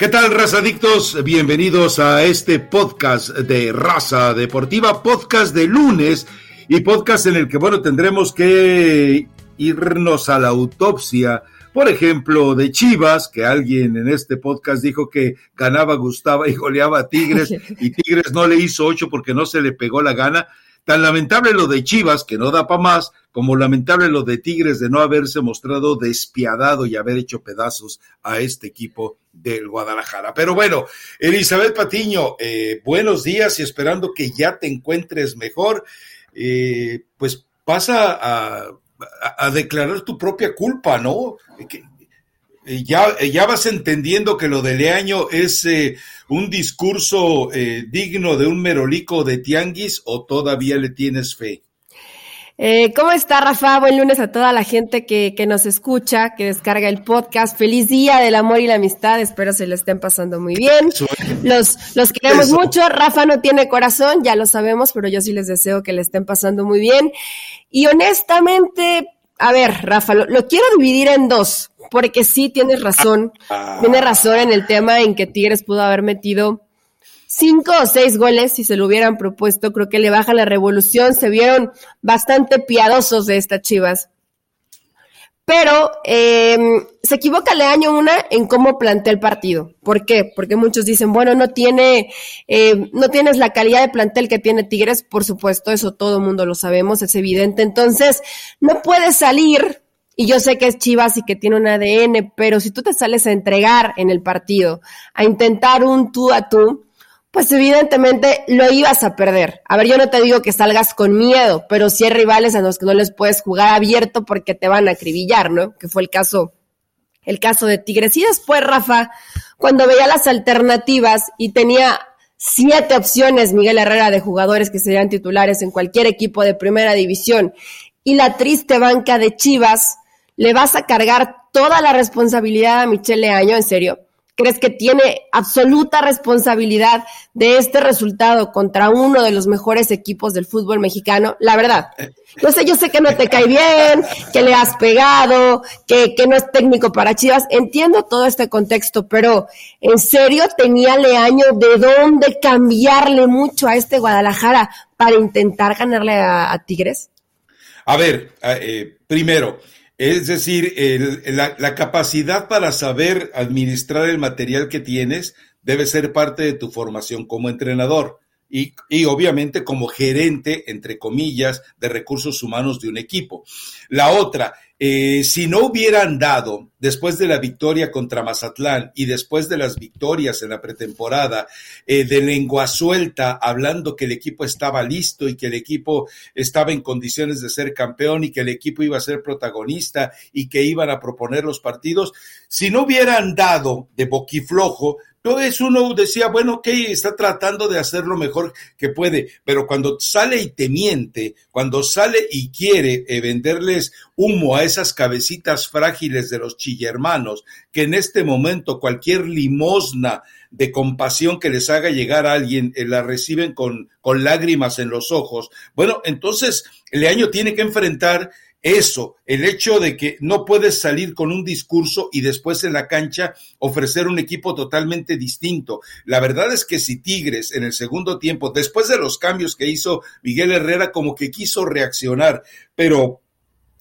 ¿Qué tal, razadictos? Bienvenidos a este podcast de Raza Deportiva, podcast de lunes y podcast en el que, bueno, tendremos que irnos a la autopsia, por ejemplo, de Chivas, que alguien en este podcast dijo que ganaba, gustaba y goleaba a Tigres y Tigres no le hizo ocho porque no se le pegó la gana. Tan lamentable lo de Chivas, que no da para más, como lamentable lo de Tigres de no haberse mostrado despiadado y haber hecho pedazos a este equipo del Guadalajara. Pero bueno, Elizabeth Patiño, eh, buenos días y esperando que ya te encuentres mejor, eh, pues pasa a, declarar tu propia culpa, ¿no? Eh, ya, ya vas entendiendo que lo de Leaño es un discurso digno de un merolico de tianguis o todavía le tienes fe. Eh, ¿Cómo está, Rafa? Buen lunes a toda la gente que, que, nos escucha, que descarga el podcast. Feliz día del amor y la amistad. Espero se lo estén pasando muy bien. Los, los queremos mucho. Rafa no tiene corazón, ya lo sabemos, pero yo sí les deseo que le estén pasando muy bien. Y honestamente, a ver, Rafa, lo, lo quiero dividir en dos, porque sí tienes razón. Ah. Tienes razón en el tema en que Tigres pudo haber metido cinco o seis goles si se lo hubieran propuesto, creo que le baja la revolución, se vieron bastante piadosos de estas Chivas. Pero em, se equivoca Leaño una en cómo plantea el partido. ¿Por qué? Porque muchos dicen, bueno, no tiene, em, no tienes la calidad de plantel que tiene Tigres, por supuesto, eso todo el mundo lo sabemos, es evidente. Entonces, no puedes salir, y yo sé que es Chivas y que tiene un ADN, pero si tú te sales a entregar en el partido, a intentar un tú a tú, pues evidentemente lo ibas a perder. A ver, yo no te digo que salgas con miedo, pero sí hay rivales a los que no les puedes jugar abierto porque te van a acribillar, ¿no? Que fue el caso, el caso de Tigres. Y después, Rafa, cuando veía las alternativas y tenía siete opciones Miguel Herrera de jugadores que serían titulares en cualquier equipo de primera división y la triste banca de Chivas, le vas a cargar toda la responsabilidad a Michele Año, en serio crees que tiene absoluta responsabilidad de este resultado contra uno de los mejores equipos del fútbol mexicano? La verdad. No sé, yo sé que no te cae bien, que le has pegado, que, que no es técnico para Chivas. Entiendo todo este contexto, pero ¿en serio tenía Leaño de dónde cambiarle mucho a este Guadalajara para intentar ganarle a, Tigres? A ver, eh, primero, es decir, la, capacidad para saber administrar el material que tienes debe ser parte de tu formación como entrenador y, y, obviamente como gerente, entre comillas, de recursos humanos de un equipo. La otra, eh, si no hubieran dado, después de la victoria contra Mazatlán y después de las victorias en la pretemporada, eh, de lengua suelta, hablando que el equipo estaba listo y que el equipo estaba en condiciones de ser campeón y que el equipo iba a ser protagonista y que iban a proponer los partidos, si no hubieran dado de boquiflojo, entonces uno decía, bueno, ok, está tratando de hacer lo mejor que puede, pero cuando sale y te miente, cuando sale y quiere eh, venderles humo a esas cabecitas frágiles de los chillermanos, que en este momento cualquier limosna de compasión que les haga llegar a alguien eh, la reciben con, con lágrimas en los ojos, bueno, entonces Leaño tiene que enfrentar eso, el hecho de que no puedes salir con un discurso y después en la cancha ofrecer un equipo totalmente distinto. La verdad es que si Tigres en el segundo tiempo, después de los cambios que hizo Miguel Herrera, como que quiso reaccionar, pero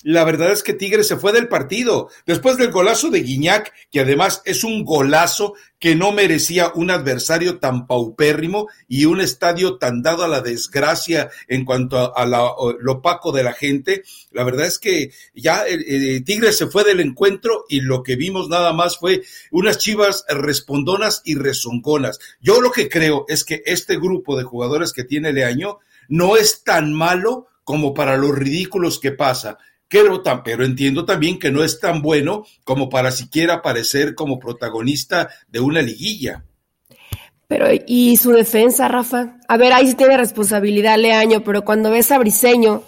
la verdad es que Tigres se fue del partido. Después del golazo de Guiñac, que además es un golazo que no merecía un adversario tan paupérrimo y un estadio tan dado a la desgracia en cuanto a, lo opaco de la gente. La verdad es que ya eh, Tigres se fue del encuentro y lo que vimos nada más fue unas chivas respondonas y rezongonas. Yo lo que creo es que este grupo de jugadores que tiene Leaño no es tan malo como para los ridículos que pasa pero entiendo también que no es tan bueno como para siquiera aparecer como protagonista de una liguilla. Pero, ¿y su defensa, Rafa? A ver, ahí sí tiene responsabilidad Leaño, pero cuando ves a Briseño,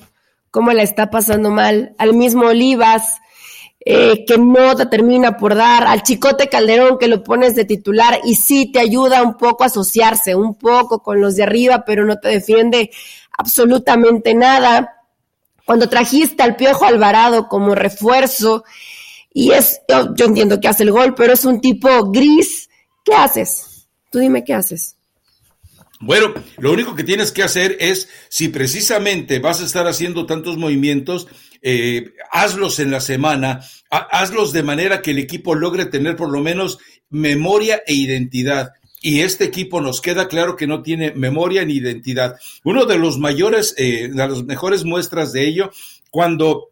cómo la está pasando mal, al mismo Olivas, eh, que no te termina por dar, al Chicote Calderón que lo pones de titular y sí te ayuda un poco a asociarse, un poco con los de arriba, pero no te defiende absolutamente nada cuando trajiste al Piojo Alvarado como refuerzo, y es, yo, entiendo que hace el gol, pero es un tipo gris ¿qué haces? Tú dime qué haces. Bueno, lo único que tienes que hacer es, si precisamente vas a estar haciendo tantos movimientos, eh, hazlos en la semana, hazlos de manera que el equipo logre tener por lo menos memoria e identidad. Y este equipo nos queda claro que no tiene memoria ni identidad. Uno de los mayores, eh, de las mejores muestras de ello, cuando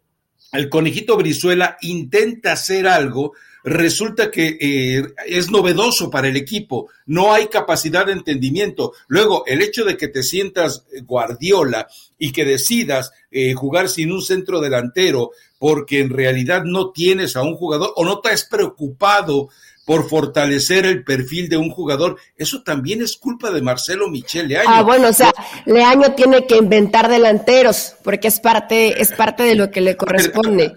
el conejito Brizuela intenta hacer algo, resulta que eh, es novedoso para el equipo, no hay capacidad de entendimiento. Luego, el hecho de que te sientas Guardiola y que decidas eh, jugar sin un centro delantero porque en realidad no tienes a un jugador o no te has preocupado por fortalecer el perfil de un jugador, eso también es culpa de Marcelo Michel Leaño. Ah, bueno, o sea, Leaño tiene que inventar delanteros, porque es parte, es parte de lo que le corresponde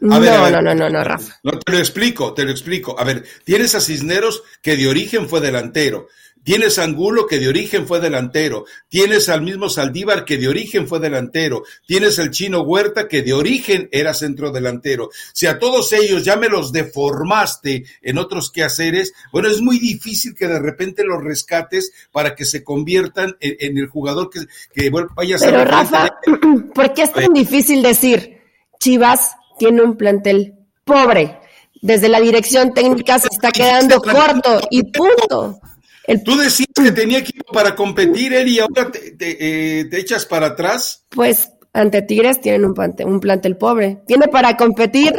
no, no, no, no, no, Rafa. No, te lo explico, te lo explico. A ver, tienes a Cisneros que de origen fue delantero. Tienes a Angulo que de origen fue delantero. Tienes al mismo Saldívar que de origen fue delantero. Tienes al chino Huerta que de origen era centro delantero. Si a todos ellos ya me los deformaste en otros quehaceres, bueno, es muy difícil que de repente los rescates para que se conviertan en, el jugador que, que vaya a ser. Pero Rafa, ¿por qué es tan difícil decir Chivas tiene un plantel pobre. Desde la dirección técnica se está quedando corto y punto. Tú decías que tenía equipo para competir, él, y ahora eh, te, echas para atrás. Pues ante Tigres tienen un plantel, un plantel pobre. Tiene para competir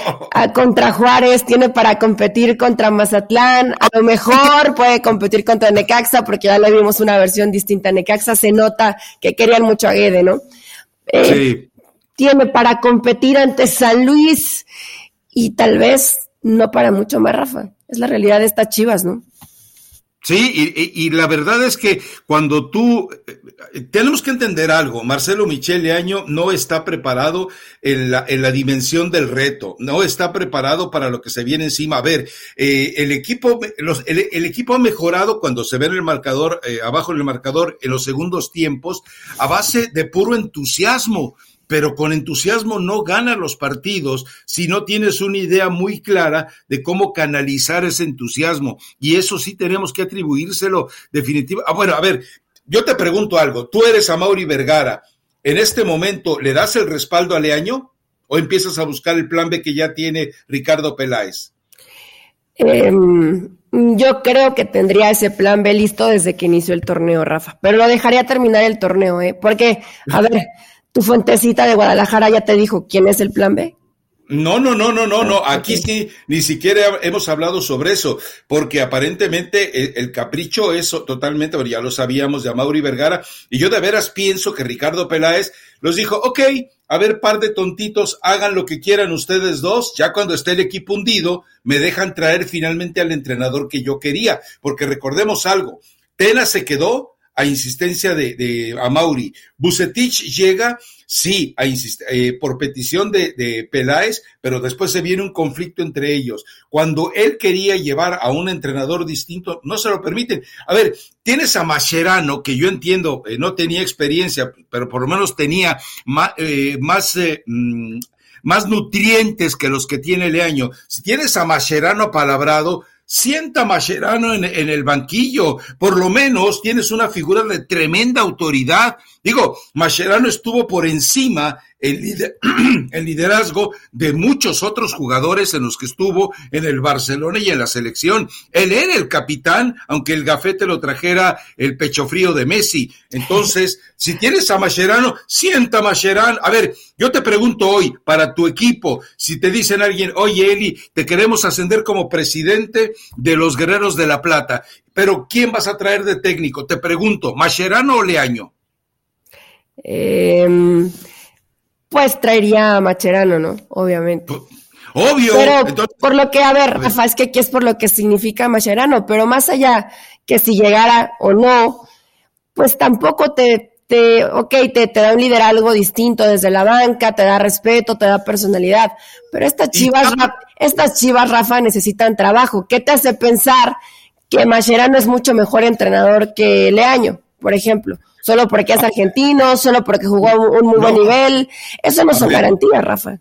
contra Juárez, tiene para competir contra Mazatlán, a lo mejor puede competir contra Necaxa, porque ya le vimos una versión distinta a Necaxa, se nota que querían mucho a Guede, ¿no? Eh, sí tiene para competir ante San Luis y tal vez no para mucho más, Rafa. Es la realidad de estas chivas, ¿no? Sí, y, la verdad es que cuando tú, eh, tenemos que entender algo, Marcelo Michele Año no está preparado en la, en la dimensión del reto, no está preparado para lo que se viene encima. A ver, eh, el, equipo, los, el, equipo ha mejorado cuando se ve en el marcador, eh, abajo en el marcador, en los segundos tiempos, a base de puro entusiasmo pero con entusiasmo no ganas los partidos si no tienes una idea muy clara de cómo canalizar ese entusiasmo. Y eso sí tenemos que atribuírselo definitivamente. Ah, bueno, a ver, yo te pregunto algo. Tú eres a Mauri Vergara. ¿En este momento le das el respaldo a Leaño o empiezas a buscar el plan B que ya tiene Ricardo Peláez? Em, yo creo que tendría ese plan B listo desde que inició el torneo, Rafa, pero lo dejaría terminar el torneo, ¿eh? Porque, a ver, tu fuentecita de Guadalajara ya te dijo quién es el plan B. No, no, no, no, no, no. Ah, Aquí sí, ni siquiera hemos hablado sobre eso, porque aparentemente el, capricho es totalmente, ya lo sabíamos de Amauri Vergara, y yo de veras pienso que Ricardo Peláez los dijo, ok, a ver, par de tontitos, hagan lo que quieran ustedes dos, ya cuando esté el equipo hundido, me dejan traer finalmente al entrenador que yo quería, porque recordemos algo, Tena se quedó a insistencia de, de Amauri. Bucetich llega, sí, a eh, por petición de, de, Peláez, pero después se viene un conflicto entre ellos. Cuando él quería llevar a un entrenador distinto, no se lo permiten. A ver, tienes a Mascherano, que yo entiendo, eh, no tenía experiencia, pero por lo menos tenía más, eh, más mm, más nutrientes que los que tiene Leaño. Si tienes a Mascherano palabrado, sienta Mascherano en, en, el banquillo, por lo menos tienes una figura de tremenda autoridad. Digo, Mascherano estuvo por encima el, liderazgo de muchos otros jugadores en los que estuvo en el Barcelona y en la selección. Él era el capitán, aunque el gafete lo trajera el pecho frío de Messi. Entonces, si tienes a Mascherano, sienta Mascherano. A ver, yo te pregunto hoy, para tu equipo, si te dicen alguien, oye Eli, te queremos ascender como presidente de los Guerreros de la Plata, pero ¿quién vas a traer de técnico? Te pregunto, ¿Mascherano o Leaño? Eh, pues traería a Macherano, ¿no? Obviamente. Obvio. Pero por lo que, a ver, Rafa, es que aquí es por lo que significa Macherano, pero más allá que si llegara o no, pues tampoco te, te ok, te, te da un liderazgo distinto desde la banca, te da respeto, te da personalidad, pero estas chivas, estas chivas, Rafa, necesitan trabajo. ¿Qué te hace pensar que Macherano es mucho mejor entrenador que Leaño, por ejemplo? Solo porque es argentino, solo porque jugó un muy buen nivel. Eso no son garantías, Rafa.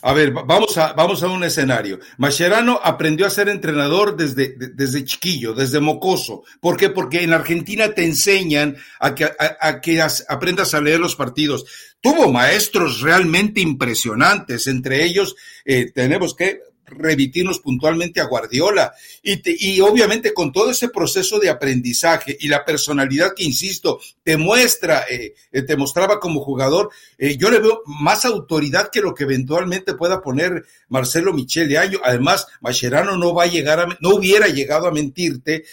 A ver, vamos a, vamos a un escenario. Mascherano aprendió a ser entrenador desde, desde chiquillo, desde mocoso. ¿Por qué? Porque en Argentina te enseñan a que, a, que aprendas a leer los partidos. Tuvo maestros realmente impresionantes, entre ellos eh, tenemos que remitirnos puntualmente a Guardiola. Y, y obviamente con todo ese proceso de aprendizaje y la personalidad que, insisto, te muestra, eh, eh, te mostraba como jugador, eh, yo le veo más autoridad que lo que eventualmente pueda poner Marcelo Michele Año. Además, Mascherano no va a llegar a, no hubiera llegado a mentirte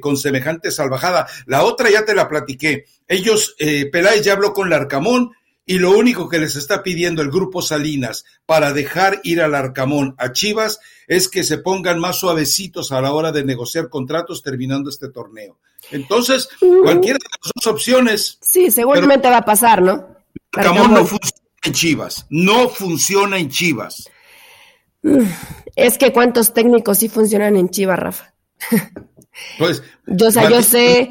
con semejante salvajada. La otra ya te la platiqué. Ellos, Peláez ya habló con Larcamón, y lo único que les está pidiendo el grupo Salinas para dejar ir al Arcamón a Chivas es que se pongan más suavecitos a la hora de negociar contratos terminando este torneo. Entonces, cualquiera de las dos opciones. Sí, seguramente va a pasar, ¿no? Arcamón no funciona en Chivas, no funciona en Chivas. Es que cuántos técnicos sí funcionan en Chivas, Rafa. Pues, yo, o yo sé.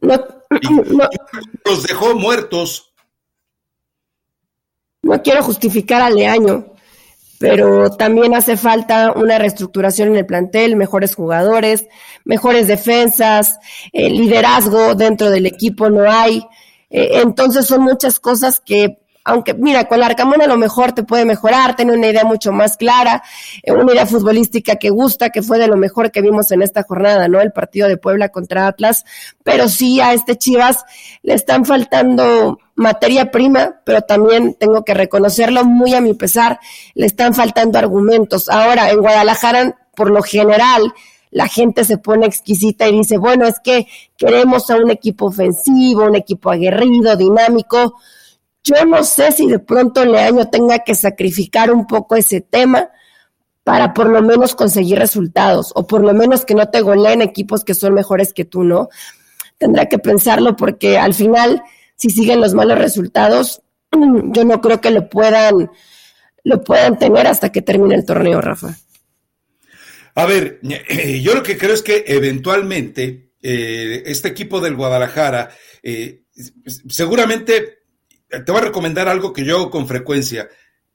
Los dejó muertos no quiero justificar a Leaño, pero también hace falta una reestructuración en el plantel, mejores jugadores, mejores defensas, eh, liderazgo dentro del equipo no hay. Eh, entonces son muchas cosas que aunque mira, con la Arcamón a lo mejor te puede mejorar, tener una idea mucho más clara, eh, una idea futbolística que gusta, que fue de lo mejor que vimos en esta jornada, ¿no? El partido de Puebla contra Atlas, pero sí a este Chivas le están faltando materia prima, pero también tengo que reconocerlo muy a mi pesar, le están faltando argumentos. Ahora, en Guadalajara, por lo general, la gente se pone exquisita y dice, bueno, es que queremos a un equipo ofensivo, un equipo aguerrido, dinámico. Yo no sé si de pronto Leaño tenga que sacrificar un poco ese tema para por lo menos conseguir resultados, o por lo menos que no te goleen equipos que son mejores que tú, ¿no? Tendrá que pensarlo porque al final, si siguen los malos resultados, yo no creo que lo puedan, lo puedan tener hasta que termine el torneo, Rafa. A ver, yo lo que creo es que eventualmente eh, este equipo del Guadalajara eh, seguramente te voy a recomendar algo que yo hago con frecuencia.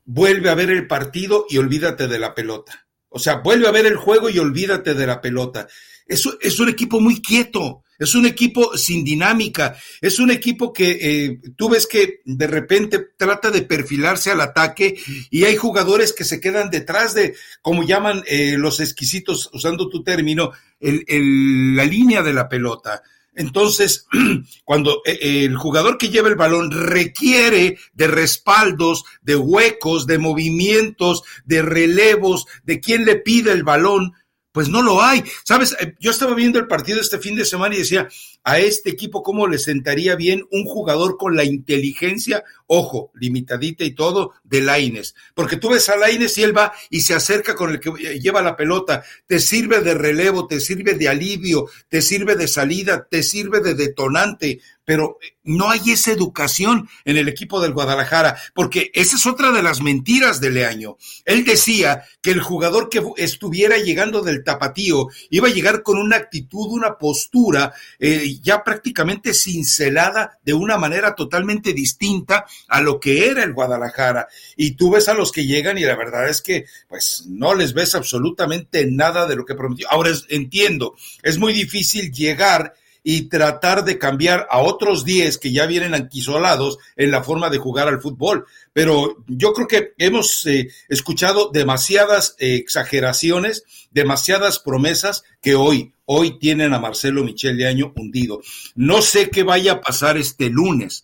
Vuelve a ver el partido y olvídate de la pelota. O sea, vuelve a ver el juego y olvídate de la pelota. Es, es un equipo muy quieto, es un equipo sin dinámica, es un equipo que eh, tú ves que de repente trata de perfilarse al ataque y hay jugadores que se quedan detrás de, como llaman eh, los exquisitos, usando tu término, el, la línea de la pelota. Entonces, cuando eh, el jugador que lleva el balón requiere de respaldos, de huecos, de movimientos, de relevos, de quien le pide el balón, pues no lo hay. Sabes, eh, yo estaba viendo el partido este fin de semana y decía, a este equipo cómo le sentaría bien un jugador con la inteligencia, ojo, limitadita y todo, de Laines. Porque tú ves a Laines y él va y se acerca con el que lleva la pelota, te sirve de relevo, te sirve de alivio, te sirve de salida, te sirve de detonante, pero no hay esa educación en el equipo del Guadalajara, porque esa es otra de las mentiras de Leaño. Él decía que el jugador que estuviera llegando del tapatío iba a llegar con una actitud, una postura, eh, ya prácticamente cincelada de una manera totalmente distinta a lo que era el Guadalajara. Y tú ves a los que llegan y la verdad es que pues no les ves absolutamente nada de lo que prometió. Ahora entiendo, es muy difícil llegar y tratar de cambiar a otros 10 que ya vienen anquisolados en la forma de jugar al fútbol. Pero yo creo que hemos eh, escuchado demasiadas eh, exageraciones, demasiadas promesas que hoy, hoy tienen a Marcelo Michel de Año hundido. No sé qué vaya a pasar este lunes,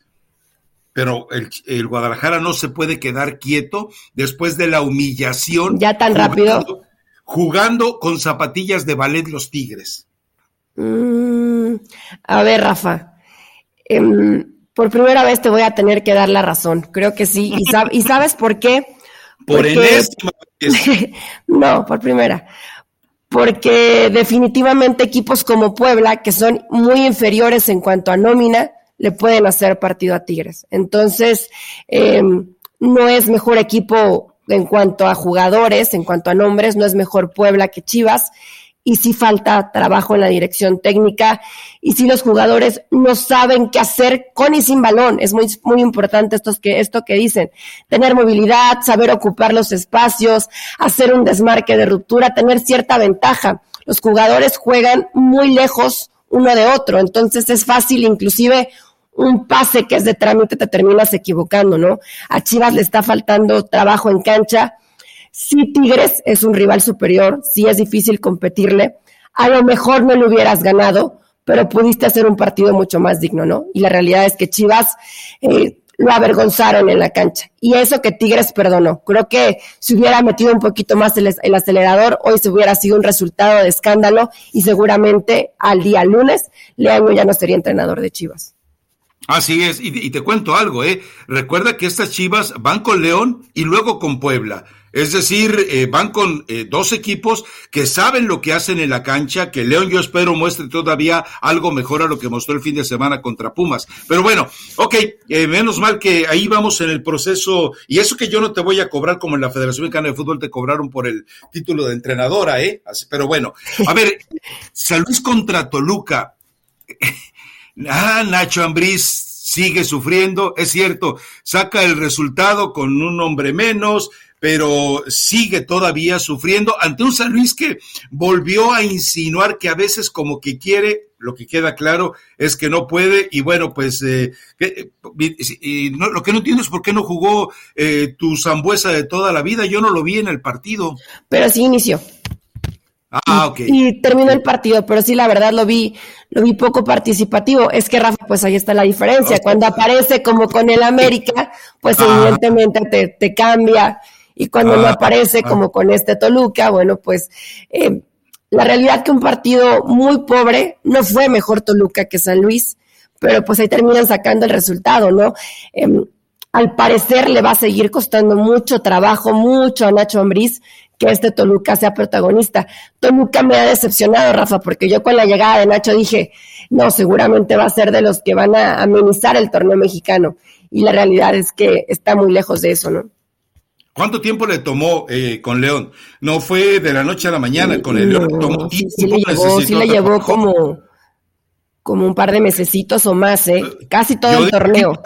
pero el, Guadalajara no se puede quedar quieto después de la humillación. Ya tan rápido. Jugando con zapatillas de ballet los Tigres. Mm, a ver, Rafa. Em, por primera vez te voy a tener que dar la razón. Creo que sí. ¿Y, sabes por qué? Por enésima no, por primera. Porque definitivamente equipos como Puebla, que son muy inferiores en cuanto a nómina, le pueden hacer partido a Tigres. Entonces, em, no es mejor equipo en cuanto a jugadores, en cuanto a nombres, no es mejor Puebla que Chivas y sí falta trabajo en la dirección técnica y si los jugadores no saben qué hacer con y sin balón. Es muy, muy importante esto que, esto que dicen. Tener movilidad, saber ocupar los espacios, hacer un desmarque de ruptura, tener cierta ventaja. Los jugadores juegan muy lejos uno de otro, entonces es fácil inclusive un pase que es de trámite te terminas equivocando, ¿no? A Chivas le está faltando trabajo en cancha. Si Tigres es un rival superior, sí es difícil competirle. A lo mejor no le hubieras ganado, pero pudiste hacer un partido mucho más digno, ¿no? Y la realidad es que Chivas eh, lo avergonzaron en la cancha. Y eso que Tigres perdonó. Creo que si hubiera metido un poquito más el, el, acelerador, hoy se hubiera sido un resultado de escándalo y seguramente al día lunes Leaño ya no sería entrenador de Chivas. Así es, y, te cuento algo, ¿eh? Recuerda que estas Chivas van con León y luego con Puebla. Es decir, eh, van con eh, dos equipos que saben lo que hacen en la cancha, que León yo espero muestre todavía algo mejor a lo que mostró el fin de semana contra Pumas. Pero bueno, ok, eh, menos mal que ahí vamos en el proceso, y eso que yo no te voy a cobrar como en la Federación Mexicana de Fútbol te cobraron por el título de entrenadora, ¿eh? Pero bueno, a ver, San Luis contra Toluca. Ah, Nacho Ambriz sigue sufriendo, es cierto, saca el resultado con un hombre menos, pero sigue todavía sufriendo ante un San Luis que volvió a insinuar que a veces como que quiere, lo que queda claro es que no puede y bueno, pues eh, y no, lo que no entiendo es por qué no jugó eh, tu Zambuesa de toda la vida, yo no lo vi en el partido. Pero sí inició. Ah, ok. Y terminó el partido, pero sí, la verdad lo vi, lo vi poco participativo. Es que Rafa, pues ahí está la diferencia. Cuando aparece como con el América, pues evidentemente te, te, cambia. Y cuando no aparece como con este Toluca, bueno, pues eh, la realidad que un partido muy pobre, no fue mejor Toluca que San Luis, pero pues ahí terminan sacando el resultado, ¿no? Eh, al parecer le va a seguir costando mucho trabajo, mucho a Nacho Ambriz que este Toluca sea protagonista. Toluca me ha decepcionado, Rafa, porque yo con la llegada de Nacho dije, no, seguramente va a ser de los que van a amenizar el torneo mexicano. Y la realidad es que está muy lejos de eso, ¿no? ¿Cuánto tiempo le tomó eh, con León? No fue de la noche a la mañana con el León. Tomó sí, sí, le llevó, sí le llevó como, como un par de mesecitos o más, ¿eh? Casi todo yo el torneo.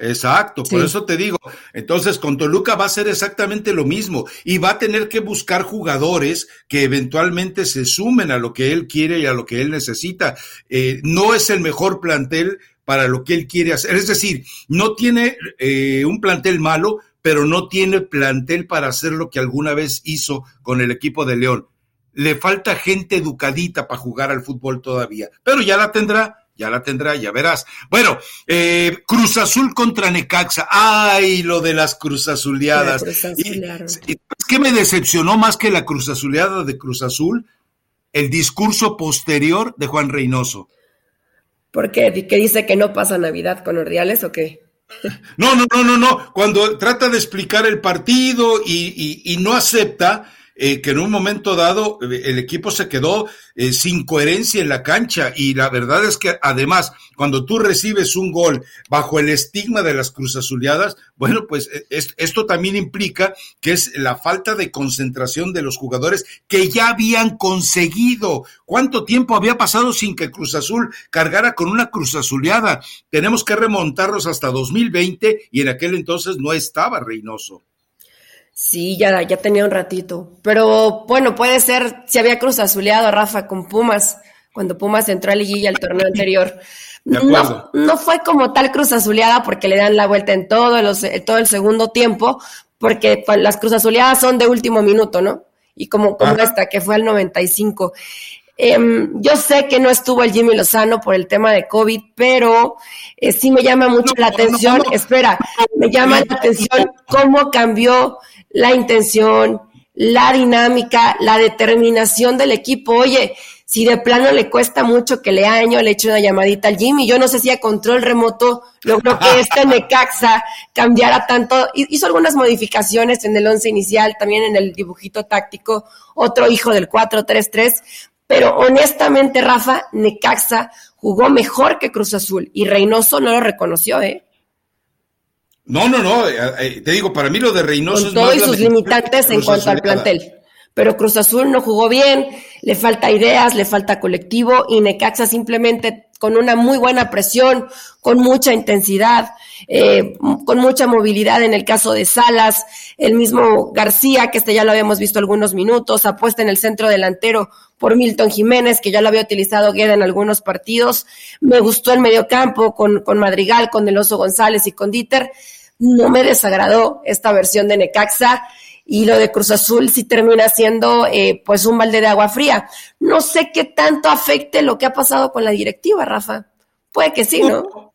Exacto, por eso te digo. Entonces, con Toluca va a ser exactamente lo mismo y va a tener que buscar jugadores que eventualmente se sumen a lo que él quiere y a lo que él necesita. Eh, no es el mejor plantel para lo que él quiere hacer. Es decir, no tiene eh, un plantel malo, pero no tiene plantel para hacer lo que alguna vez hizo con el equipo de León. Le falta gente educadita para jugar al fútbol todavía, pero ya la tendrá ya la tendrá, ya verás. Bueno, eh, Cruz Azul contra Necaxa. Ay, lo de las Cruz Azuleadas. ¿Qué me decepcionó más que la Cruz Azuleada de Cruz Azul? El discurso posterior de Juan Reynoso. ¿Por qué? ¿Que dice que no pasa Navidad con Ordiales o qué? No, no, no, no, no. Cuando trata de explicar el partido y, no acepta eh, que en un momento dado eh, el equipo se quedó eh, sin coherencia en la cancha y la verdad es que además cuando tú recibes un gol bajo el estigma de las cruzazuleadas, bueno, pues es, esto también implica que es la falta de concentración de los jugadores que ya habían conseguido. ¿Cuánto tiempo había pasado sin que Cruz Azul cargara con una cruzazuleada? Tenemos que remontarlos hasta 2020 y en aquel entonces no estaba Reynoso. Sí, ya, ya tenía un ratito. Pero bueno, puede ser si había cruz azuleado Rafa con Pumas, cuando Pumas entró a liguilla el torneo anterior. No, no fue como tal cruz azuleada porque le dan la vuelta en todo, los, todo el segundo tiempo, porque las cruz azuleadas son de último minuto, ¿no? Y como, como esta, que fue al 95. Eh, yo sé que no estuvo el Jimmy Lozano por el tema de COVID, pero eh, sí me llama mucho la atención, espera, me llama la atención cómo cambió la intención, la dinámica, la determinación del equipo. Oye, si de plano le cuesta mucho que le año, le eche una llamadita al Jimmy. Yo no sé si a control remoto logró que este Necaxa cambiara tanto. Hizo algunas modificaciones en el once inicial, también en el dibujito táctico, otro hijo del 4-3-3. Pero honestamente, Rafa, Necaxa jugó mejor que Cruz Azul y Reynoso no lo reconoció, ¿eh? No, no, no. Eh, eh, te digo, para mí lo de Reynoso Con es todos sus limitantes en cuanto al plantel. pero Cruz Azul no jugó bien, le falta ideas, le falta colectivo y Necaxa simplemente con una muy buena presión, con mucha intensidad, eh, con mucha movilidad en el caso de Salas, el mismo García, que este ya lo habíamos visto algunos minutos, apuesta en el centro delantero por Milton Jiménez, que ya lo había utilizado Gueda en algunos partidos. Me gustó el mediocampo con, con Madrigal, con El Oso González y con Dieter. No me desagradó esta versión de Necaxa y lo de Cruz Azul sí termina siendo eh, pues un balde de agua fría. No sé qué tanto afecte lo que ha pasado con la directiva, Rafa. Puede que sí, ¿no?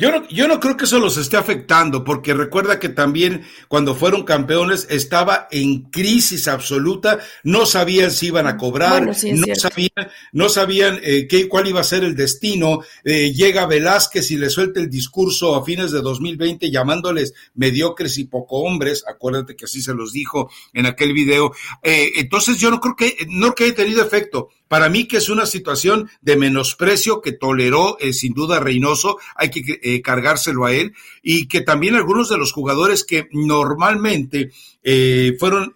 Yo no, yo no creo que eso los esté afectando, porque recuerda que también cuando fueron campeones estaba en crisis absoluta, no sabían si iban a cobrar, no, sabían, no sabían eh, qué, cuál iba a ser el destino. Eh, llega Velázquez y le suelta el discurso a fines de 2020 llamándoles mediocres y poco hombres, acuérdate que así se los dijo en aquel video. Eh, entonces yo no creo que, no creo que haya tenido efecto. Para mí que es una situación de menosprecio que toleró eh, sin duda Reynoso, hay que eh, cargárselo a él, y que también algunos de los jugadores que normalmente eh, fueron,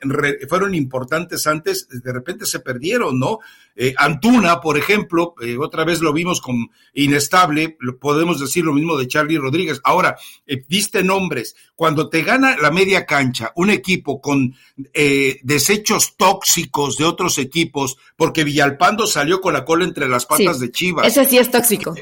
fueron importantes antes, de repente se perdieron, ¿no? Eh, Antuna, por ejemplo, eh, otra vez lo vimos con inestable, podemos decir lo mismo de Charlie Rodríguez. Ahora, viste nombres, cuando te gana la media cancha un equipo con desechos tóxicos de otros equipos, porque Villalpando salió con la cola entre las patas de Chivas. Ese sí es tóxico.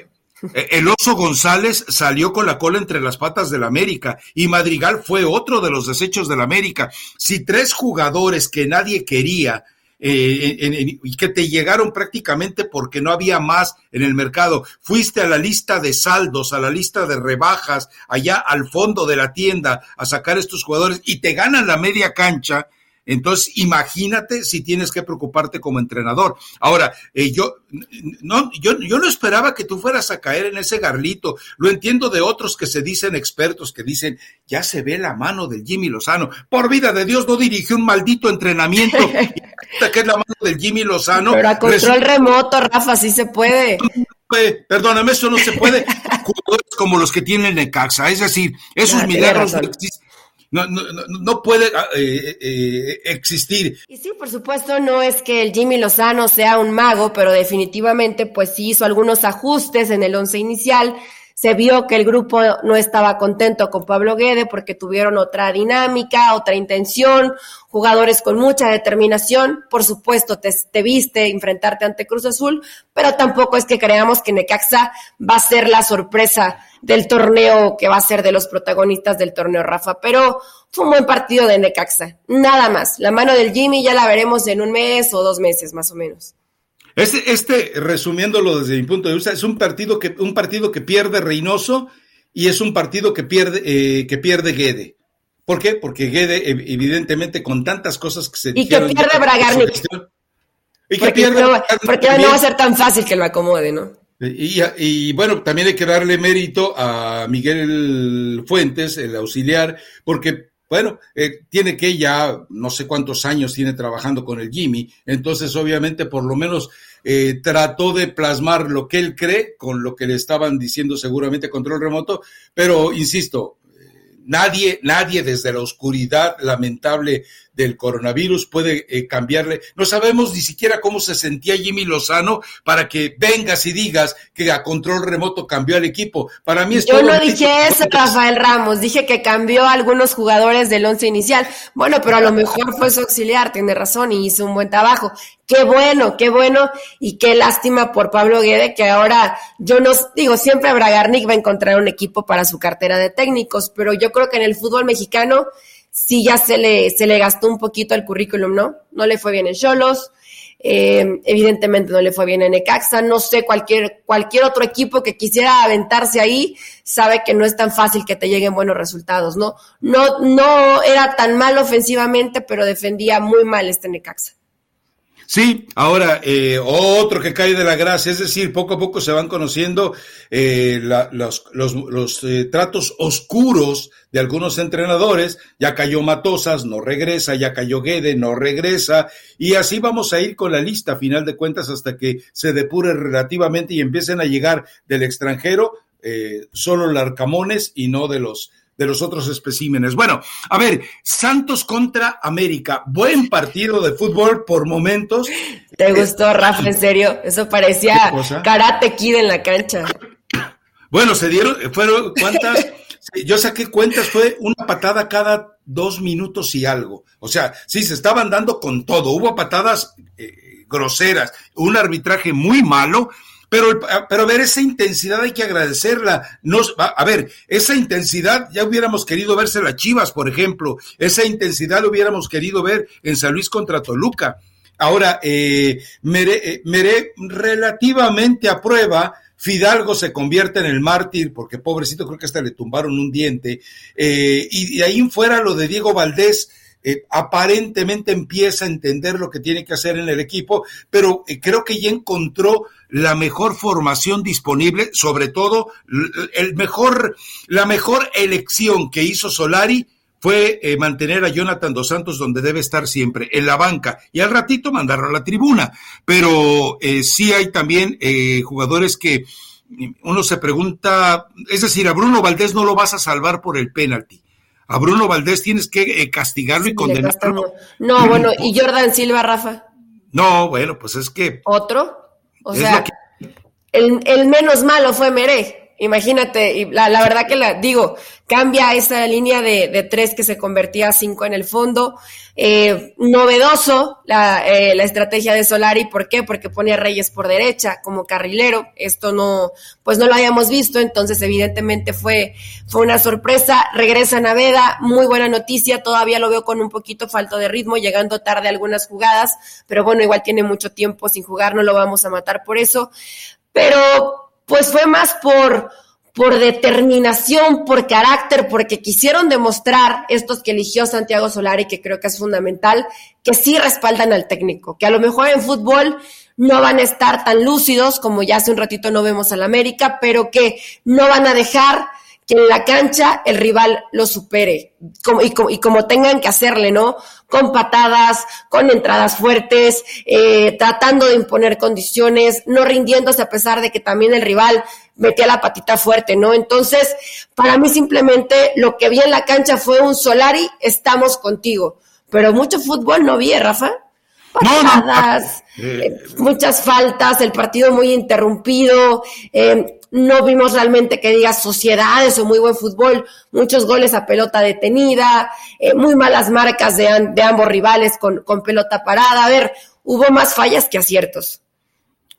Eh, el oso González salió con la cola entre las patas del América y Madrigal fue otro de los desechos del América. Si tres jugadores que nadie quería eh, y que te llegaron prácticamente porque no había más en el mercado, fuiste a la lista de saldos, a la lista de rebajas, allá al fondo de la tienda a sacar estos jugadores y te ganan la media cancha, entonces, imagínate si tienes que preocuparte como entrenador. Ahora, eh, yo, no, yo, yo no esperaba que tú fueras a caer en ese garlito. Lo entiendo de otros que se dicen expertos, que dicen, ya se ve la mano del Jimmy Lozano. Por vida de Dios, no dirigió un maldito entrenamiento. que es la mano del Jimmy Lozano. Pero a control remoto, Rafa, sí se puede. Perdóname, eso no se puede. como los que tienen Necaxa. Es decir, esos milagros no existen no, no, no puede ah, eh, eh, existir. Y sí, por supuesto, no es que el Jimmy Lozano sea un mago, pero definitivamente pues sí hizo algunos ajustes en el once inicial. Se vio que el grupo no estaba contento con Pablo Guede porque tuvieron otra dinámica, otra intención, jugadores con mucha determinación. Por supuesto, te, te, viste enfrentarte ante Cruz Azul, pero tampoco es que creamos que Necaxa va a ser la sorpresa del torneo que va a ser de los protagonistas del torneo, Rafa. Pero fue un buen partido de Necaxa, nada más. La mano del Jimmy ya la veremos en un mes o dos meses, más o menos. Este, este, resumiéndolo desde mi punto de vista, es un partido que, un partido que pierde Reynoso y es un partido que pierde, eh, que pierde Guede. ¿Por qué? Porque Guede, evidentemente, con tantas cosas que se Y que pierde Bragarnik. Y que porque pierde. No, porque no va a ser tan fácil que lo acomode, ¿no? Y, bueno, también hay que darle mérito a Miguel Fuentes, el auxiliar, porque, bueno, eh, tiene que ya no sé cuántos años tiene trabajando con el Jimmy, entonces obviamente por lo menos eh, trató de plasmar lo que él cree con lo que le estaban diciendo seguramente control remoto, pero insisto, eh, nadie, nadie desde la oscuridad lamentable del coronavirus puede eh, cambiarle. No sabemos ni siquiera cómo se sentía Jimmy Lozano para que vengas y digas que a control remoto cambió al equipo. Para mí es Yo no dije eso, Rafael Ramos, dije que cambió a algunos jugadores del once inicial. Bueno, pero a lo mejor fue su auxiliar, tiene razón y hizo un buen trabajo. Qué bueno, qué bueno y qué lástima por Pablo Guede que ahora yo no digo, siempre Bragarnik va a encontrar un equipo para su cartera de técnicos, pero yo creo que en el fútbol mexicano sí ya se le, se le gastó un poquito el currículum, ¿no? No le fue bien en Cholos, eh, evidentemente no le fue bien en Necaxa, no sé, cualquier, cualquier otro equipo que quisiera aventarse ahí sabe que no es tan fácil que te lleguen buenos resultados, ¿no? No, no era tan mal ofensivamente, pero defendía muy mal este Necaxa. Sí, ahora eh, otro que cae de la gracia, es decir, poco a poco se van conociendo eh, los, los, eh, tratos oscuros de algunos entrenadores. Ya cayó Matosas, no regresa, ya cayó Guede, no regresa, y así vamos a ir con la lista, a final de cuentas, hasta que se depure relativamente y empiecen a llegar del extranjero solo Larcamones y no de los de los otros especímenes. Bueno, a ver, Santos contra América, buen partido de fútbol por momentos. ¿Te gustó, Rafa? En serio, eso parecía karate kid en la cancha. Bueno, se dieron, fueron cuántas, yo saqué cuentas, fue una patada cada dos minutos y algo. O sea, sí, se estaban dando con todo. Hubo patadas eh, groseras, un arbitraje muy malo, pero, pero a ver, esa intensidad hay que agradecerla. Nos, a ver, esa intensidad ya hubiéramos querido verse las Chivas, por ejemplo. Esa intensidad lo hubiéramos querido ver en San Luis contra Toluca. Ahora, eh, Meré, eh, relativamente a prueba, Fidalgo se convierte en el mártir, porque pobrecito creo que hasta le tumbaron un diente, eh, y de ahí fuera lo de Diego Valdés, eh, aparentemente empieza a entender lo que tiene que hacer en el equipo, pero creo que ya encontró la mejor formación disponible, sobre todo el mejor, la mejor elección que hizo Solari fue eh, mantener a Jonathan Dos Santos donde debe estar siempre, en la banca, y al ratito mandarlo a la tribuna. Pero sí hay también jugadores que uno se pregunta, es decir, a Bruno Valdés no lo vas a salvar por el penalti a Bruno Valdés tienes que eh, castigarlo y condenarlo. No, bueno, ¿y Jordan Silva, Rafa? No, bueno, pues es que. ¿Otro? O sea, el, el, menos malo fue Meré. Imagínate, y la, verdad que la digo, cambia esa línea de, de tres que se convertía a cinco en el fondo. Eh, novedoso la, eh, la, estrategia de Solari, ¿por qué? Porque pone a Reyes por derecha como carrilero. Esto no, pues no lo habíamos visto, entonces evidentemente fue, fue una sorpresa. Regresa Naveda, muy buena noticia, todavía lo veo con un poquito falto de ritmo, llegando tarde algunas jugadas, pero bueno, igual tiene mucho tiempo sin jugar, no lo vamos a matar por eso. Pero pues fue más por, por determinación, por carácter, porque quisieron demostrar estos que eligió Santiago Solari, que creo que es fundamental, que sí respaldan al técnico, que a lo mejor en fútbol no van a estar tan lúcidos como ya hace un ratito no vemos al América, pero que no van a dejar que en la cancha el rival lo supere como, y, como, y, como, tengan que hacerle, ¿no? Con patadas, con entradas fuertes, eh, tratando de imponer condiciones, no rindiéndose a pesar de que también el rival metía la patita fuerte, ¿no? Entonces, para mí simplemente lo que vi en la cancha fue un Solari, estamos contigo. Pero mucho fútbol no vi, ¿eh, Rafa. Patadas, eh, muchas faltas, el partido muy interrumpido. Eh, no vimos realmente que digas sociedades o muy buen fútbol, muchos goles a pelota detenida, eh, muy malas marcas de, de ambos rivales con, con pelota parada. A ver, hubo más fallas que aciertos.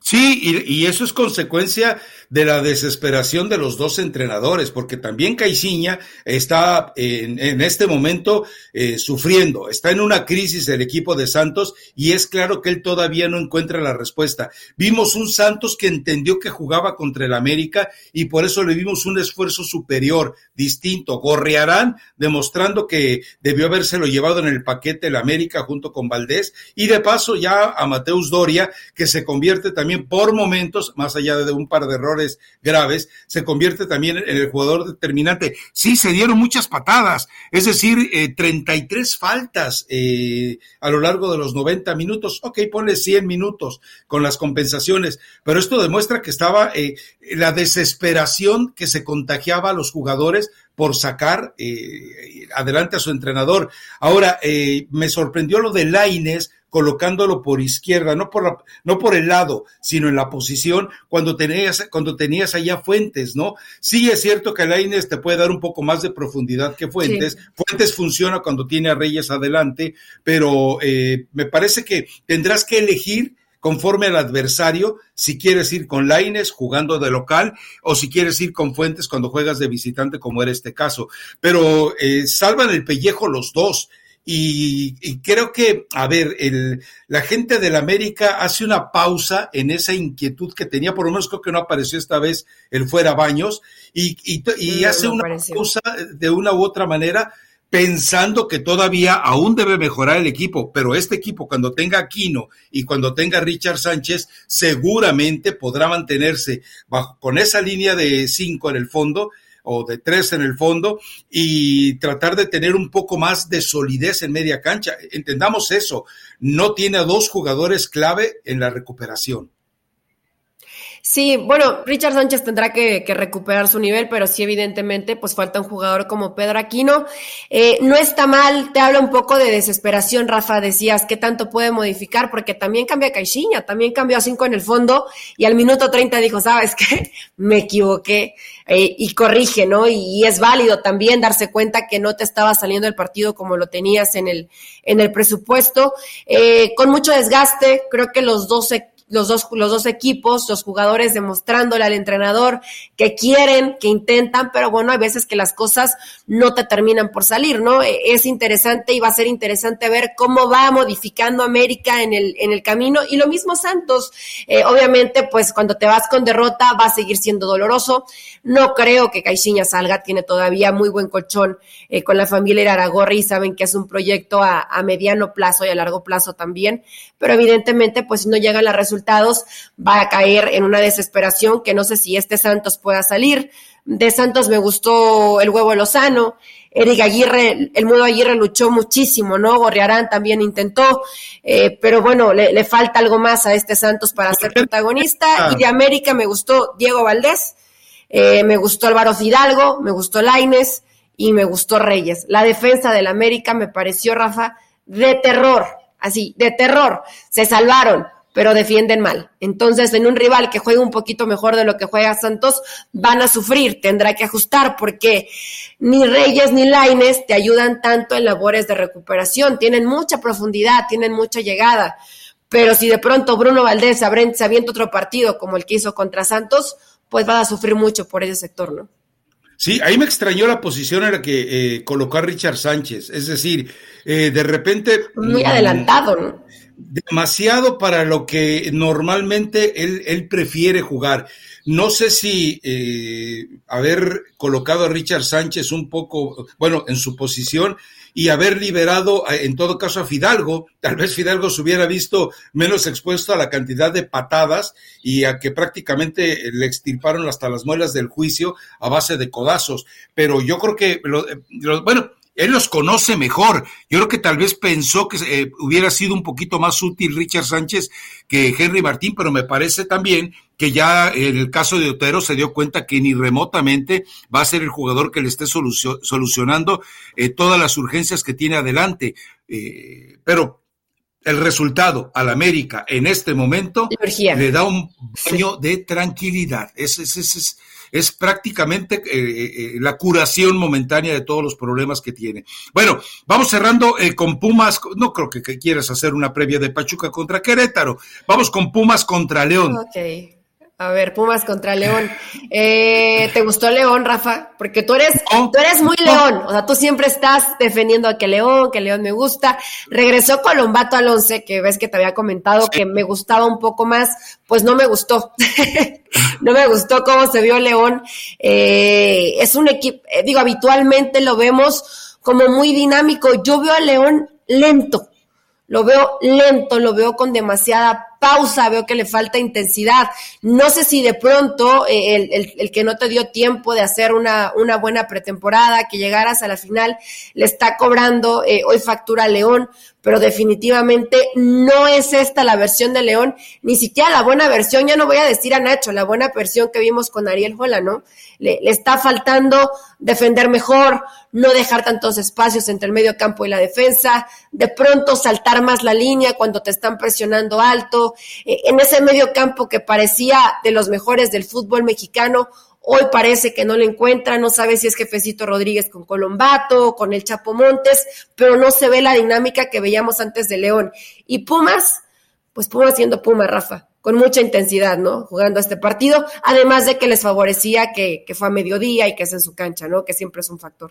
Sí, y, y, eso es consecuencia de la desesperación de los dos entrenadores, porque también Caiciña está en, en este momento eh, sufriendo, está en una crisis el equipo de Santos y es claro que él todavía no encuentra la respuesta. Vimos un Santos que entendió que jugaba contra el América y por eso le vimos un esfuerzo superior, distinto. Gorrearán, demostrando que debió habérselo llevado en el paquete el América junto con Valdés y de paso ya a Mateus Doria, que se convierte también por momentos, más allá de un par de errores, graves, se convierte también en el jugador determinante. Sí, se dieron muchas patadas, es decir, eh, 33 faltas eh, a lo largo de los 90 minutos. Ok, ponle 100 minutos con las compensaciones, pero esto demuestra que estaba eh, la desesperación que se contagiaba a los jugadores por sacar eh, adelante a su entrenador. Ahora, me sorprendió lo de Laines colocándolo por izquierda, no por, la, no por el lado, sino en la posición cuando tenías, cuando tenías allá Fuentes, ¿no? Sí es cierto que Laines te puede dar un poco más de profundidad que Fuentes. Sí. Fuentes funciona cuando tiene a Reyes adelante, pero eh, me parece que tendrás que elegir conforme al adversario, si quieres ir con Laines jugando de local o si quieres ir con Fuentes cuando juegas de visitante, como era este caso. Pero eh, salvan el pellejo los dos. Y, y, creo que, a ver, el, la gente del América hace una pausa en esa inquietud que tenía, por lo menos creo que no apareció esta vez el fuera Baños, y, y, y no, hace no una pausa de una u otra manera, pensando que todavía aún debe mejorar el equipo, pero este equipo cuando tenga Aquino y cuando tenga Richard Sánchez, seguramente podrá mantenerse bajo, con esa línea de cinco en el fondo o de tres en el fondo y tratar de tener un poco más de solidez en media cancha. Entendamos eso, no tiene a dos jugadores clave en la recuperación. Sí, bueno, Richard Sánchez tendrá que, recuperar su nivel, pero sí, evidentemente, pues falta un jugador como Pedro Aquino. Eh, no está mal, te habla un poco de desesperación, Rafa, decías, ¿qué tanto puede modificar? Porque también cambia Caixinha, también cambió a cinco en el fondo y al minuto 30 dijo, ¿sabes qué? Me equivoqué eh, y corrige, ¿no? Y, es válido también darse cuenta que no te estaba saliendo el partido como lo tenías en el, en el presupuesto. Eh, con mucho desgaste, creo que los dos los dos, los dos equipos, los jugadores demostrándole al entrenador que quieren, que intentan, pero bueno, hay veces que las cosas no te terminan por salir, ¿no? E, es interesante y va a ser interesante ver cómo va modificando América en el, en el camino y lo mismo Santos. Eh, obviamente, pues cuando te vas con derrota va a seguir siendo doloroso. No creo que Caixinha salga, tiene todavía muy buen colchón eh, con la familia Aragorri y saben que es un proyecto a, a mediano plazo y a largo plazo también, pero evidentemente, pues si no llegan los resultados, va a caer en una desesperación que no sé si este Santos pueda salir. De Santos me gustó el huevo Lozano, Eric Aguirre, el Mudo Aguirre luchó muchísimo, ¿no? Gorriarán también intentó, eh, pero bueno, le, falta algo más a este Santos para ser protagonista. Ah. Y de América me gustó Diego Valdés, eh, me gustó Álvaro Fidalgo, me gustó Laines y me gustó Reyes. La defensa del América me pareció, Rafa, de terror, así, de terror. Se salvaron pero defienden mal. Entonces, en un rival que juega un poquito mejor de lo que juega Santos, van a sufrir, tendrá que ajustar, porque ni Reyes ni Laines te ayudan tanto en labores de recuperación, tienen mucha profundidad, tienen mucha llegada, pero si de pronto Bruno Valdés se avienta otro partido como el que hizo contra Santos, pues va a sufrir mucho por ese sector, ¿no? Sí, ahí me extrañó la posición en la que eh, colocó a Richard Sánchez, es decir, eh, de repente... Muy adelantado, ¿no? Demasiado para lo que normalmente él, él prefiere jugar. No sé si eh, haber colocado a Richard Sánchez un poco, bueno, en su posición y haber liberado en todo caso a Fidalgo, tal vez Fidalgo se hubiera visto menos expuesto a la cantidad de patadas y a que prácticamente le extirparon hasta las muelas del juicio a base de codazos. Pero yo creo que, lo, bueno, él los conoce mejor. Yo creo que tal vez pensó que eh, hubiera sido un poquito más útil Richard Sánchez que Henry Martín, pero me parece también que ya en el caso de Otero se dio cuenta que ni remotamente va a ser el jugador que le esté solucionando eh, todas las urgencias que tiene adelante. Eh, pero el resultado al América en este momento le da un baño de tranquilidad. Es, es, es, es prácticamente eh, eh, eh, la curación momentánea de todos los problemas que tiene. Bueno, vamos cerrando con Pumas. No creo que, quieras hacer una previa de Pachuca contra Querétaro. Vamos con Pumas contra León. A ver, Pumas contra León. ¿Te gustó León, Rafa? Porque tú eres, tú eres muy León. O sea, tú siempre estás defendiendo a que León, que León me gusta. Regresó Colombato al once, que ves que te había comentado que me gustaba un poco más. Pues no me gustó. no me gustó cómo se vio León. Eh, es un equipo, eh, digo, habitualmente lo vemos como muy dinámico. Yo veo a León lento, lo veo lento, lo veo con demasiada pausa, veo que le falta intensidad. No sé si de pronto eh, el, el, que no te dio tiempo de hacer una, una buena pretemporada, que llegaras a la final, le está cobrando hoy factura a León, pero definitivamente no es esta la versión de León, ni siquiera la buena versión, ya no voy a decir a Nacho, la buena versión que vimos con Ariel Jola, ¿no? Le, está faltando defender mejor, no dejar tantos espacios entre el medio campo y la defensa, de pronto saltar más la línea cuando te están presionando alto, eh, en ese medio campo que parecía de los mejores del fútbol mexicano, Hoy parece que no lo encuentra, no sabe si es Jefecito Rodríguez con Colombato, con el Chapo Montes, pero no se ve la dinámica que veíamos antes de León. Y Pumas, pues Pumas siendo Puma, Rafa, con mucha intensidad, ¿no? Jugando este partido, además de que les favorecía que, que fue a mediodía y que es en su cancha, ¿no? Que siempre es un factor.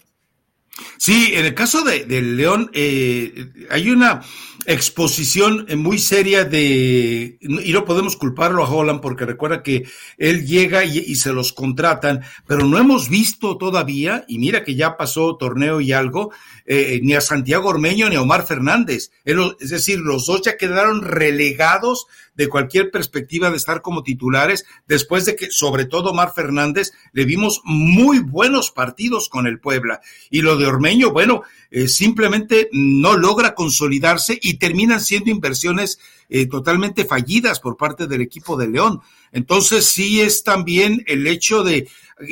Sí, en el caso de, León eh, hay una exposición muy seria de, y no podemos culparlo a Holland porque recuerda que él llega y, se los contratan, pero no hemos visto todavía, y mira que ya pasó torneo y algo, eh, ni a Santiago Ormeño ni a Omar Fernández. Es decir, los dos ya quedaron relegados de cualquier perspectiva de estar como titulares, después de que, sobre todo Omar Fernández, le vimos muy buenos partidos con el Puebla. Y lo de Ormeño, bueno, eh, simplemente no logra consolidarse y terminan siendo inversiones eh, totalmente fallidas por parte del equipo de León. Entonces sí es también el hecho de,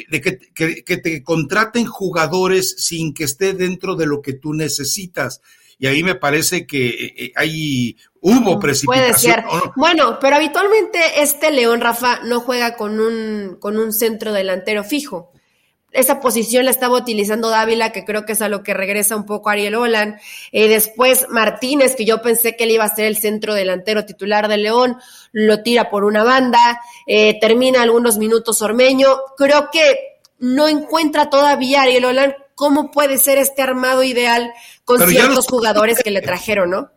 que, que, te contraten jugadores sin que esté dentro de lo que tú necesitas y ahí me parece que hay hubo precipitación. Puede ser. Bueno, pero habitualmente este León Rafa no juega con un con un centro delantero fijo esa posición la estaba utilizando Dávila, que creo que es a lo que regresa un poco Ariel Olan. Eh, después Martínez, que yo pensé que él iba a ser el centro delantero titular de León, lo tira por una banda, eh, termina algunos minutos Ormeño. Creo que no encuentra todavía Ariel Olan cómo puede ser este armado ideal con ciertos jugadores que le trajeron, ¿no?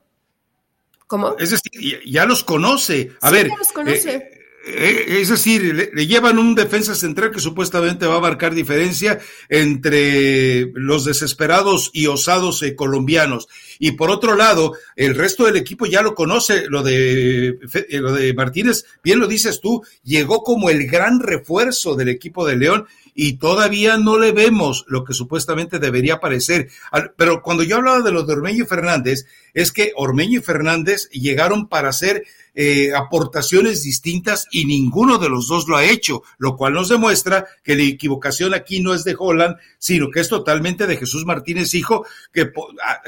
¿Cómo? Es decir, ya los conoce. A ver, ya los conoce. Eh, es decir, le, llevan un defensa central que supuestamente va a marcar diferencia entre los desesperados y osados eh, colombianos. Y por otro lado, el resto del equipo ya lo conoce, lo de, eh, lo de Martínez, bien lo dices tú, llegó como el gran refuerzo del equipo de León y todavía no le vemos lo que supuestamente debería parecer. Pero cuando yo hablaba de los de Ormeño y Fernández, es que Ormeño y Fernández llegaron para hacer eh, aportaciones distintas y ninguno de los dos lo ha hecho, lo cual nos demuestra que la equivocación aquí no es de Holland, sino que es totalmente de Jesús Martínez Hijo, que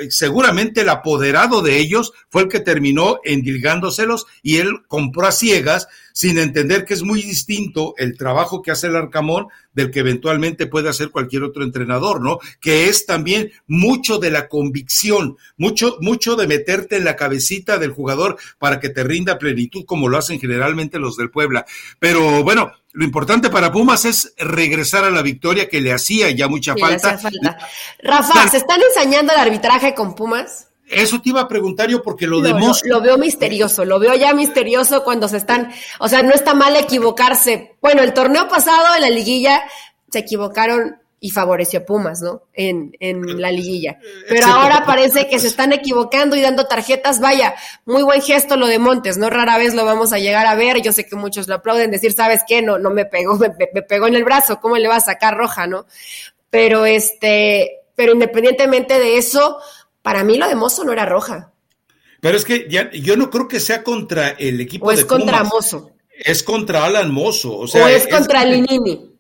seguramente el apoderado de ellos fue el que terminó endilgándoselos y él compró a ciegas sin entender que es muy distinto el trabajo que hace el Arcamón del que eventualmente puede hacer cualquier otro entrenador, ¿no? Que es también mucho de la convicción, mucho, mucho de meterte en la cabecita del jugador para que te rinda plenitud, como lo hacen generalmente los del Puebla. Pero bueno, lo importante para Pumas es regresar a la victoria que le hacía ya mucha falta. falta. Rafa, ¿se están ensañando el arbitraje con Pumas? Eso te iba a preguntar yo porque lo, lo Lo, veo misterioso, lo veo ya misterioso cuando se están, o sea, no está mal equivocarse. Bueno, el torneo pasado en la liguilla se equivocaron y favoreció a Pumas, ¿no? En, en la liguilla. Pero ahora parece que se están equivocando y dando tarjetas. Vaya, muy buen gesto lo de Montes, ¿no? Rara vez lo vamos a llegar a ver. Yo sé que muchos lo aplauden, decir, ¿sabes qué? No, no me pegó, me, me pegó en el brazo, ¿cómo le va a sacar roja, no? Pero este, pero independientemente de eso, para mí lo de Mozo no era roja. Pero es que ya, yo no creo que sea contra el equipo o es contra Mozo. Es contra Alan Mozo. O, sea, es, contra Linini.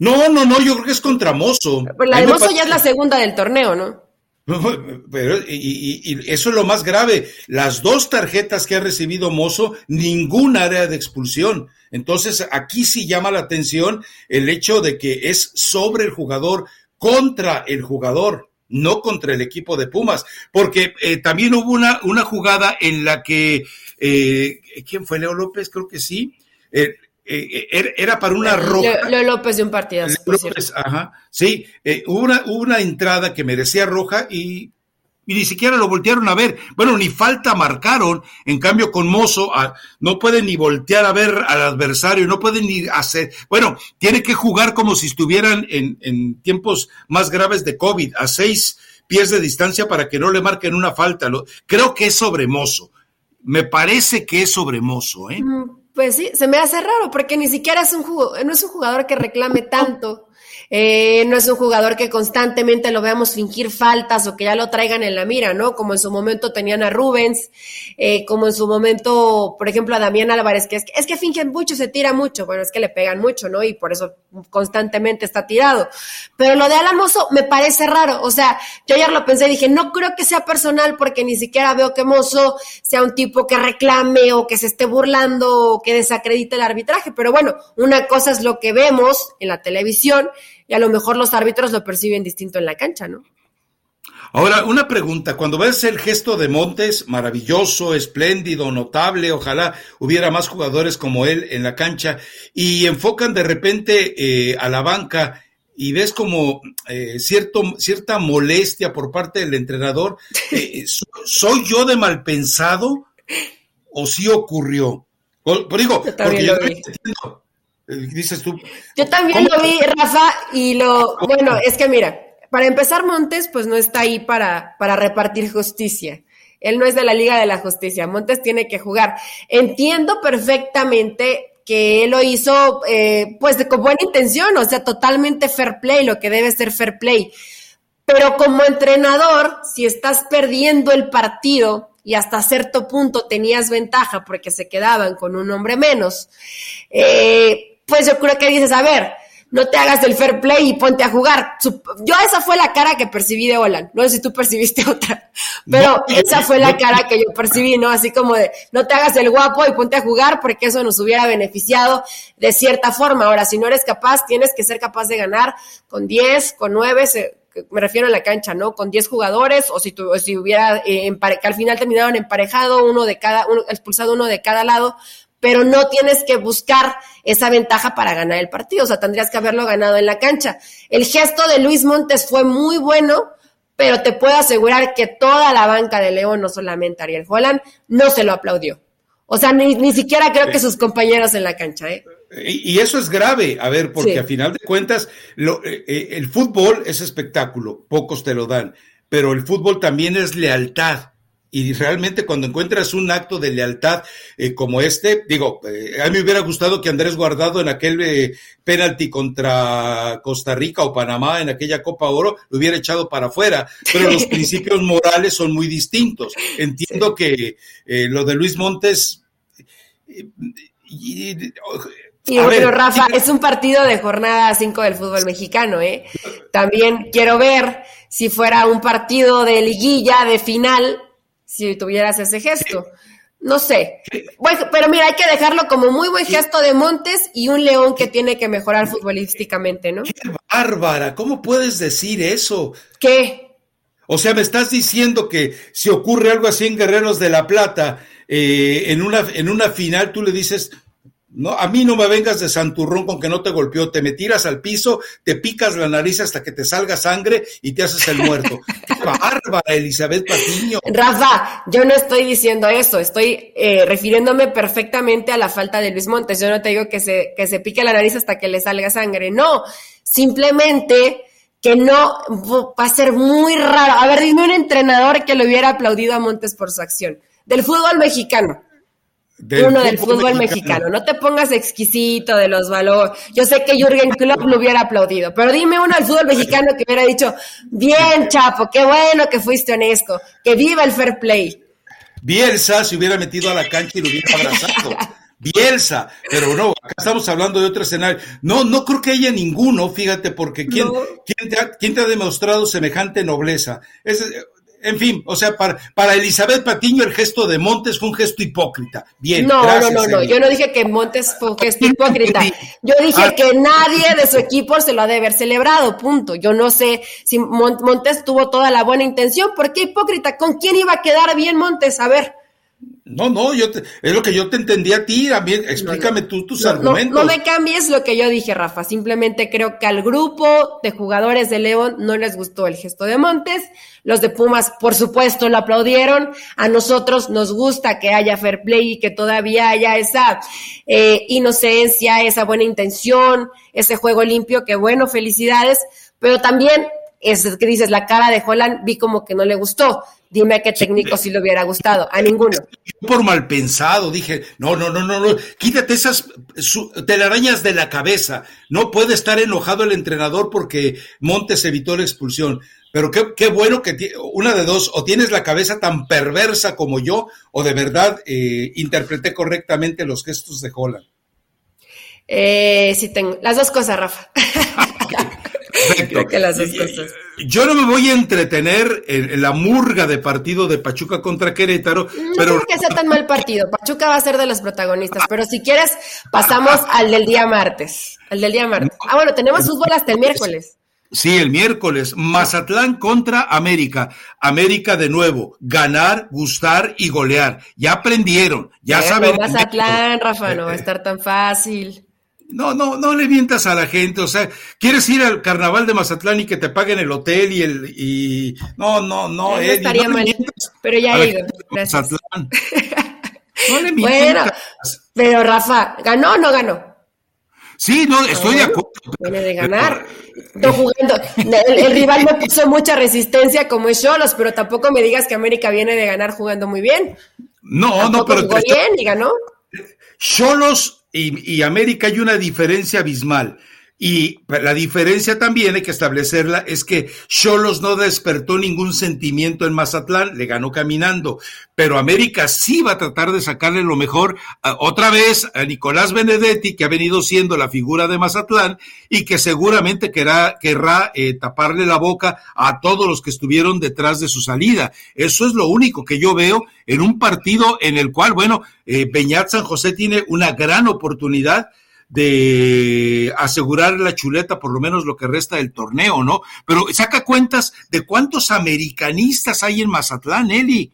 No, no, no, yo creo que es contra Mozo. Pero la de Mozo ya es la segunda del torneo, ¿no? Pero, y, eso es lo más grave. Las dos tarjetas que ha recibido Mozo, ningún área de expulsión. Entonces, aquí sí llama la atención el hecho de que es sobre el jugador, contra el jugador no contra el equipo de Pumas, porque eh, también hubo una, una jugada en la que, eh, ¿quién fue? Leo López, creo que sí. Eh, era para una roja. Leo, López de un partido. ajá, sí, hubo una, hubo una entrada que merecía roja y y ni siquiera lo voltearon a ver. Bueno, ni falta marcaron. En cambio, con Mozo ah, no puede ni voltear a ver al adversario, no puede ni hacer. Bueno, tiene que jugar como si estuvieran en, en tiempos más graves de COVID, a seis pies de distancia para que no le marquen una falta. Creo que es sobre Mozo. Me parece que es sobre Mozo, ¿eh? Mm, pues sí, se me hace raro porque ni siquiera es un jugador, no es un jugador que reclame tanto. Eh, no es un jugador que constantemente lo veamos fingir faltas o que ya lo traigan en la mira, ¿no? Como en su momento tenían a Rubens, eh, como en su momento, por ejemplo, a Damián Álvarez, que es, que es que fingen mucho, se tira mucho, bueno, es que le pegan mucho, ¿no? Y por eso constantemente está tirado. Pero lo de Alan Mozo me parece raro, o sea, yo ayer lo pensé, dije, no creo que sea personal porque ni siquiera veo que Mozo sea un tipo que reclame o que se esté burlando o que desacredite el arbitraje, pero bueno, una cosa es lo que vemos en la televisión y a lo mejor los árbitros lo perciben distinto en la cancha, ¿no? Ahora, una pregunta, cuando ves el gesto de Montes, maravilloso, espléndido, notable, ojalá hubiera más jugadores como él en la cancha, y enfocan de repente eh, a la banca y ves como eh, cierto, cierta molestia por parte del entrenador, eh, ¿soy yo de mal pensado o sí ocurrió? digo, porque yo eh, dices tú. Yo también lo vi, Rafa, y lo, bueno, es que mira, para empezar, Montes, pues no está ahí para, para repartir justicia. Él no es de la Liga de la Justicia. Montes tiene que jugar. Entiendo perfectamente que él lo hizo, eh, pues, con buena intención, o sea, totalmente fair play, lo que debe ser fair play. Pero como entrenador, si estás perdiendo el partido y hasta cierto punto tenías ventaja porque se quedaban con un hombre menos, eh, pues yo creo que dices, a ver, no te hagas el fair play y ponte a jugar. Yo esa fue la cara que percibí de Olan. No sé si tú percibiste otra, pero esa fue la cara que yo percibí, ¿no? Así como de, no te hagas el guapo y ponte a jugar porque eso nos hubiera beneficiado de cierta forma. Ahora, si no eres capaz, tienes que ser capaz de ganar con 10, con 9, me refiero a la cancha, ¿no? Con 10 jugadores o si, tu, si hubiera, eh, que al final terminaron emparejado, uno de cada, uno, expulsado uno de cada lado, pero no tienes que buscar esa ventaja para ganar el partido, o sea, tendrías que haberlo ganado en la cancha. El gesto de Luis Montes fue muy bueno, pero te puedo asegurar que toda la banca de León, no solamente Ariel Holland, no se lo aplaudió. O sea, ni, siquiera creo que sus compañeros en la cancha, ¿eh? Y, eso es grave, a ver, porque a final de cuentas, lo, eh, eh, el fútbol es espectáculo, pocos te lo dan, pero el fútbol también es lealtad. Y realmente cuando encuentras un acto de lealtad eh, como este, digo, eh, a mí me hubiera gustado que Andrés Guardado en aquel eh, penalti contra Costa Rica o Panamá en aquella Copa Oro lo hubiera echado para afuera, pero los principios morales son muy distintos. Entiendo que lo de Luis Montes... Y, pero Rafa, es un partido de jornada 5 del fútbol mexicano, ¿eh? También quiero ver si fuera un partido de liguilla, de final, si tuvieras ese gesto. No sé. Bueno, pero mira, hay que dejarlo como muy buen gesto de Montes y un León que tiene que mejorar futbolísticamente, ¿no? ¡Qué bárbara! ¿Cómo puedes decir eso? ¿Qué? O sea, me estás diciendo que si ocurre algo así en Guerreros de la Plata, eh, en, una, en una final tú le dices, no, a mí no me vengas de santurrón con que no te golpeó, te me tiras al piso, te picas la nariz hasta que te salga sangre y te haces el muerto. ¡Qué bárbara, Elizabeth Patiño! Rafa, yo no estoy diciendo eso, estoy eh, refiriéndome perfectamente a la falta de Luis Montes. Yo no te digo que se, que se pique la nariz hasta que le salga sangre, no, simplemente que no va a ser muy raro. A ver, dime un entrenador que le hubiera aplaudido a Montes por su acción. Del fútbol mexicano uno del fútbol mexicano. No te pongas exquisito de los valores. Yo sé que Jürgen Klopp lo hubiera aplaudido, pero dime uno del fútbol mexicano que hubiera dicho, bien, Chapo, qué bueno que fuiste honesto, que viva el fair play. Bielsa se hubiera metido a la cancha y lo hubiera abrazado. Bielsa, pero no, acá estamos hablando de otro escenario. No, no creo que haya ninguno, fíjate, porque ¿quién, ¿quién, te, ha, ¿quién te ha demostrado semejante nobleza? Es, en fin, o sea, para, para Elizabeth Patiño el gesto de Montes fue un gesto hipócrita. Bien. No, no, no, no. Yo no dije que Montes fue un gesto hipócrita. Yo dije ah. que nadie de su equipo se lo ha de haber celebrado, punto. Yo no sé si Montes tuvo toda la buena intención. ¿Por qué hipócrita? ¿Con quién iba a quedar bien Montes? A ver. No, no, yo es lo que yo te entendí a ti, también explícame tú tus argumentos. No, me cambies lo que yo dije, Rafa, simplemente creo que al grupo de jugadores de León no les gustó el gesto de Montes, los de Pumas por supuesto lo aplaudieron, a nosotros nos gusta que haya fair play y que todavía haya esa eh, inocencia, esa buena intención, ese juego limpio, que bueno, felicidades, pero también es que dices, la cara de Holland vi como que no le gustó. Dime a qué técnico si le hubiera gustado. A ninguno. Por mal pensado, dije, no, no, no, no, no, quítate esas telarañas de la cabeza. No puede estar enojado el entrenador porque Montes evitó la expulsión. Pero qué, qué bueno que una de dos, o tienes la cabeza tan perversa como yo, o de verdad eh, interpreté correctamente los gestos de Holland. Eh, sí, tengo las dos cosas, Rafa. Yo no me voy a entretener en, la murga de partido de Pachuca contra Querétaro. No pero... creo que sea tan mal partido. Pachuca va a ser de los protagonistas, pero si quieres, pasamos al del día martes. Al del día martes. Ah, bueno, tenemos fútbol hasta el miércoles. Sí, el miércoles. Mazatlán contra América. América de nuevo. Ganar, gustar y golear. Ya aprendieron. Ya saben. Mazatlán, Rafa, no va a estar tan fácil. No, no, no le mientas a la gente. O sea, ¿quieres ir al carnaval de Mazatlán y que te paguen el hotel y el. y No, no, no. estaría mal, pero ya he ido. Mazatlán. No le mientas. Bueno, pero Rafa, ¿ganó o no ganó? Sí, no, estoy de acuerdo. Viene de ganar. No jugando. El, rival no puso mucha resistencia como es Cholos, pero tampoco me digas que América viene de ganar jugando muy bien. No, no, pero. Jugó bien y ganó. Cholos y, América hay una diferencia abismal. Y la diferencia también, hay que establecerla, es que Cholos no despertó ningún sentimiento en Mazatlán, le ganó caminando, pero América sí va a tratar de sacarle lo mejor otra vez a Nicolás Benedetti, que ha venido siendo la figura de Mazatlán y que seguramente querrá, querrá eh, taparle la boca a todos los que estuvieron detrás de su salida. Eso es lo único que yo veo en un partido en el cual, bueno, eh, Beñat San José tiene una gran oportunidad de asegurar la chuleta por lo menos lo que resta del torneo, ¿no? Pero saca cuentas de cuántos americanistas hay en Mazatlán, Eli.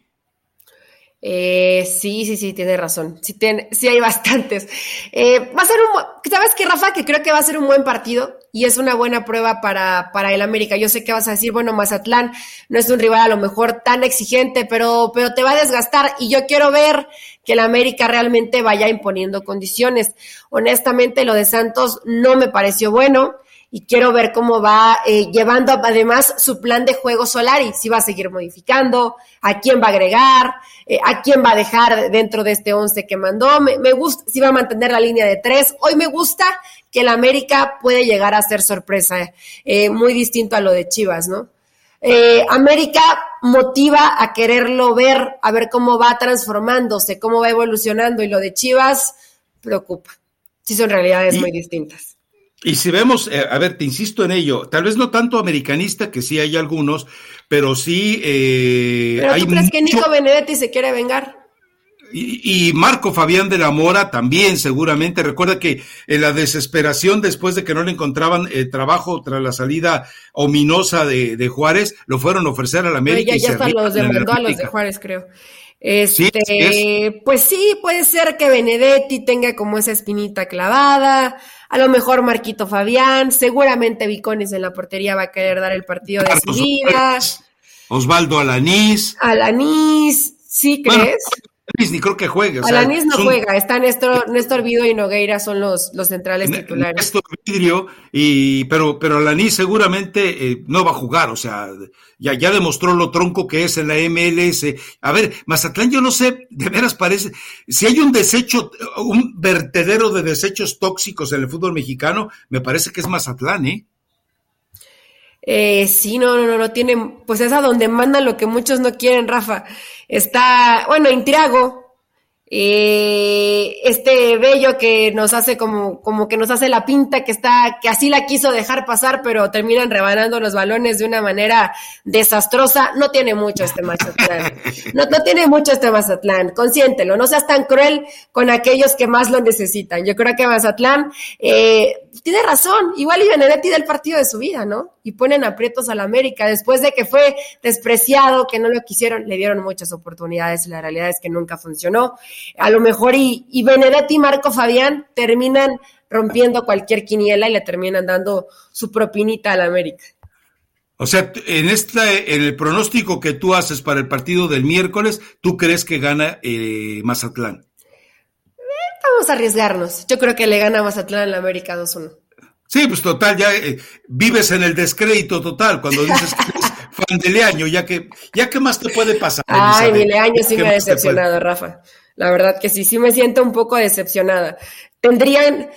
Eh, sí, sí, sí, tiene razón. Sí, tiene, sí hay bastantes. Eh, va a ser un, ¿sabes qué, Rafa? Que creo que va a ser un buen partido y es una buena prueba para, para el América. Yo sé que vas a decir, bueno, Mazatlán no es un rival a lo mejor tan exigente, pero, pero te va a desgastar y yo quiero ver que el América realmente vaya imponiendo condiciones. Honestamente, lo de Santos no me pareció bueno y quiero ver cómo va eh, llevando además su plan de juego Solari, si va a seguir modificando, a quién va a agregar, eh, a quién va a dejar dentro de este once que mandó, me, gusta si va a mantener la línea de tres, hoy me gusta que el América puede llegar a ser sorpresa, eh, muy distinto a lo de Chivas, ¿no? América motiva a quererlo ver, a ver cómo va transformándose, cómo va evolucionando y lo de Chivas preocupa. Sí son realidades muy distintas. Y si vemos, eh, a ver, te insisto en ello, tal vez no tanto americanista, que sí hay algunos, pero sí eh, ¿Pero tú crees que Nico Benedetti se quiere vengar? Y, Marco Fabián de la Mora también, seguramente. Recuerda que en la desesperación después de que no le encontraban eh, trabajo tras la salida ominosa de, Juárez, lo fueron a ofrecer a la América. ya, hasta los demandó a los de Juárez, creo. Este, pues sí, puede ser que Benedetti tenga como esa espinita clavada, a lo mejor Marquito Fabián, seguramente Vicones en la portería va a querer dar el partido de su vida. Osvaldo Alanís. Alanís, ¿sí crees? Ni creo que juegue. Alanis no juega, está Néstor, Néstor Vido y Nogueira son los, los centrales titulares. Néstor Vidrio, y, pero, pero Alanis seguramente eh, no va a jugar, o sea, ya, ya demostró lo tronco que es en la MLS. A ver, Mazatlán, yo no sé, de veras parece, si hay un desecho, un vertedero de desechos tóxicos en el fútbol mexicano, me parece que es Mazatlán, ¿eh? Eh, sí, no, no, no, no tiene, pues es a donde mandan lo que muchos no quieren, Rafa. Está, bueno, Intriago, eh, este bello que nos hace como, como que nos hace la pinta que está, que así la quiso dejar pasar, pero terminan rebanando los balones de una manera desastrosa. No tiene mucho este Mazatlán. No, no tiene mucho este Mazatlán. Consiéntelo, no seas tan cruel con aquellos que más lo necesitan. Yo creo que Mazatlán, eh, tiene razón. Igual y Benedetti del partido de su vida, ¿no? Y ponen aprietos al América. Después de que fue despreciado, que no lo quisieron, le dieron muchas oportunidades y la realidad es que nunca funcionó. A lo mejor y, y Benedetti y Marco Fabián terminan rompiendo cualquier quiniela y le terminan dando su propinita al América. O sea, en esta, en el pronóstico que tú haces para el partido del miércoles, ¿tú crees que gana eh, Mazatlán? vamos a arriesgarnos. Yo creo que le gana Mazatlán la América 2-1. Sí, pues total, ya eh, vives en el descrédito total cuando dices que eres fan de Leaño, ya que, ya qué más te puede pasar. Ay, mi Leaño sí me ha decepcionado, Rafa. La verdad que sí, sí me siento un poco decepcionada. Tendrían,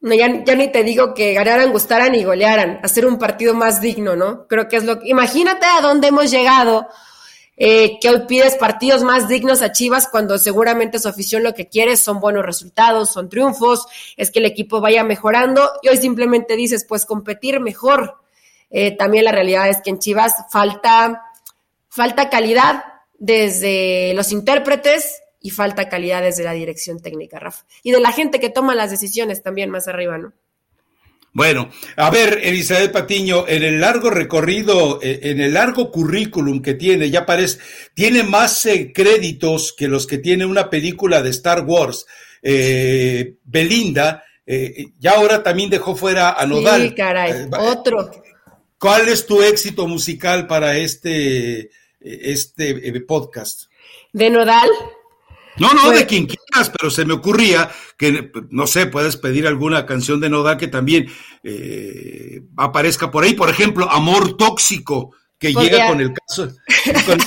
no, ya, ya, ni te digo que ganaran, gustaran y golearan, hacer un partido más digno, ¿no? Creo que es lo que, imagínate a dónde hemos llegado eh, que hoy pides partidos más dignos a Chivas cuando seguramente su afición lo que quiere son buenos resultados, son triunfos, es que el equipo vaya mejorando y hoy simplemente dices, pues competir mejor. Eh, también la realidad es que en Chivas falta, falta calidad desde los intérpretes y falta calidad desde la dirección técnica, Rafa. Y de la gente que toma las decisiones también más arriba, ¿no? Bueno, a ver, Elizabeth Patiño, en el largo recorrido, eh, en el largo currículum que tiene, ya parece, tiene más eh, créditos que los que tiene una película de Star Wars. Eh, Belinda, ya ahora también dejó fuera a Nodal. Sí, caray, otro. ¿Cuál es tu éxito musical para este, este podcast? De Nodal. No, no, de quien quieras, pero se me ocurría que, no sé, puedes pedir alguna canción de Nodal que también eh, aparezca por ahí. Por ejemplo, Amor Tóxico. que llega con el caso, con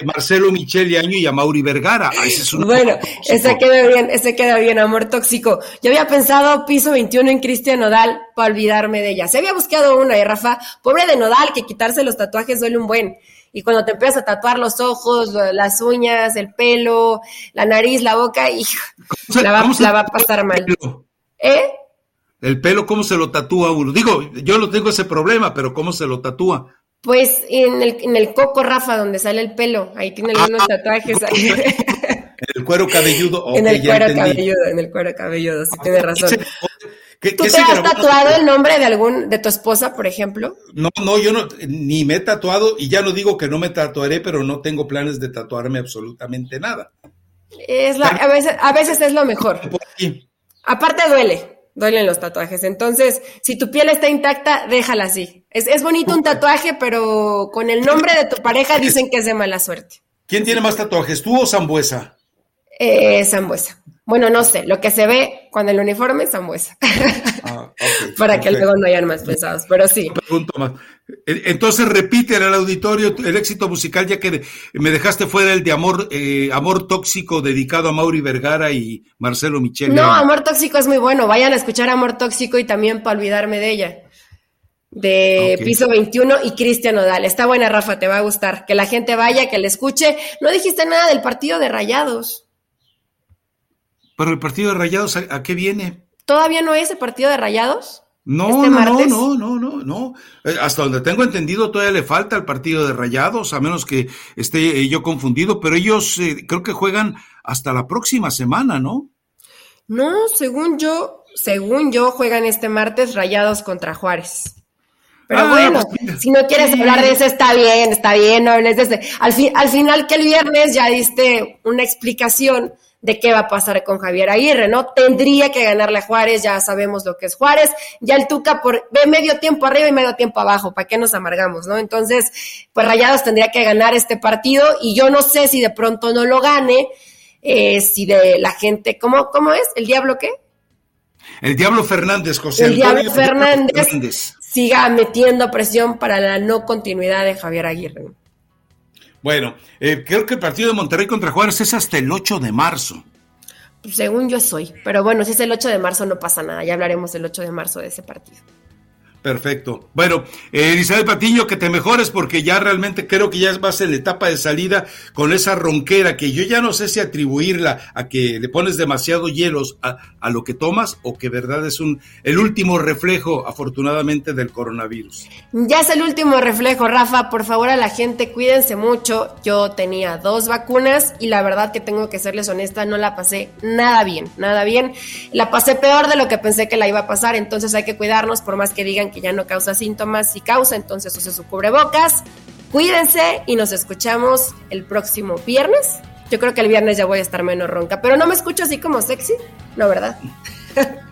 de Marcelo Michel Año y a Mauri Vergara. Ah, bueno, ese queda bien, ese queda bien, amor tóxico. Yo había pensado piso 21 en Cristian Nodal para olvidarme de ella. Se había buscado una, ¿eh, Rafa? Pobre de Nodal, que quitarse los tatuajes duele un buen. Y cuando te empiezas a tatuar los ojos, las uñas, el pelo, la nariz, la boca, y la, va, la va a pasar mal. ¿Eh? El pelo, ¿cómo se lo tatúa uno? Digo, yo no tengo ese problema, pero ¿cómo se lo tatúa? Pues en el, en el coco, Rafa, donde sale el pelo, ahí tiene algunos ah, tatuajes. En el cuero cabelludo. en el cuero cabelludo, en el cuero cabelludo, sí tiene razón. ¿Tú te has tatuado el nombre de algún, de tu esposa, por ejemplo? No, no, yo no, ni me he tatuado, y ya no digo que no me tatuaré, pero no tengo planes de tatuarme absolutamente nada. Es la, a veces, a veces es lo mejor. Aparte duele, duelen los tatuajes. Entonces, si tu piel está intacta, déjala así. Es, es bonito un tatuaje, pero con el nombre de tu pareja dicen que es de mala suerte. ¿Quién tiene más tatuajes, tú o Zambuesa? Eh, Zambuesa. Bueno, no sé, lo que se ve cuando el uniforme es Zambuesa. Ah, Para que luego no hayan más pensados, pero sí. Pregunto más. Entonces repite el auditorio el éxito musical, ya que me dejaste fuera el de Amor, eh, Amor Tóxico dedicado a Mauri Vergara y Marcelo Michel. No, Amor Tóxico es muy bueno. Vayan a escuchar Amor Tóxico y también para olvidarme de ella. De Piso 21 y Cristian Odal. Está buena, Rafa, te va a gustar. Que la gente vaya, que le escuche. No dijiste nada del partido de Rayados. Pero el partido de Rayados, ¿a, qué viene? ¿Todavía no es el partido de Rayados? No, ¿Este no, no, no, no, no, eh, Hasta donde tengo entendido, todavía le falta el partido de Rayados, a menos que esté eh, yo confundido, pero ellos eh, creo que juegan hasta la próxima semana, ¿no? No, según yo, según yo, juegan este martes Rayados contra Juárez. Pero ah, bueno, pues si no quieres hablar de eso, está bien, está bien, no hables de ese. Al, fin, al final que el viernes ya diste una explicación de qué va a pasar con Javier Aguirre, ¿no? Tendría que ganarle a Juárez, ya sabemos lo que es Juárez, ya el Tuca por, ve medio tiempo arriba y medio tiempo abajo, ¿para qué nos amargamos, no? Entonces, pues Rayados tendría que ganar este partido y yo no sé si de pronto no lo gane, eh, si de la gente, ¿cómo, ¿cómo es? ¿El Diablo qué? El Diablo Fernández, José. El Diablo Fernández, Fernández siga metiendo presión para la no continuidad de Javier Aguirre. Bueno, eh, creo que el partido de Monterrey contra Juárez es hasta el 8 de marzo. Según yo soy, pero bueno, si es el 8 de marzo no pasa nada, ya hablaremos el 8 de marzo de ese partido. Perfecto. Bueno, eh, Elizabeth Patiño, que te mejores porque ya realmente creo que ya vas en la etapa de salida con esa ronquera que yo ya no sé si atribuirla a que le pones demasiado hielos a, a lo que tomas o que verdad es un el último reflejo afortunadamente del coronavirus. Ya es el último reflejo, Rafa. Por favor a la gente cuídense mucho. Yo tenía dos vacunas y la verdad que tengo que serles honesta, no la pasé nada bien, nada bien. La pasé peor de lo que pensé que la iba a pasar, entonces hay que cuidarnos por más que digan que ya no causa síntomas, si causa, entonces use su cubrebocas. Cuídense y nos escuchamos el próximo viernes. Yo creo que el viernes ya voy a estar menos ronca, pero no me escucho así como sexy, no, ¿verdad?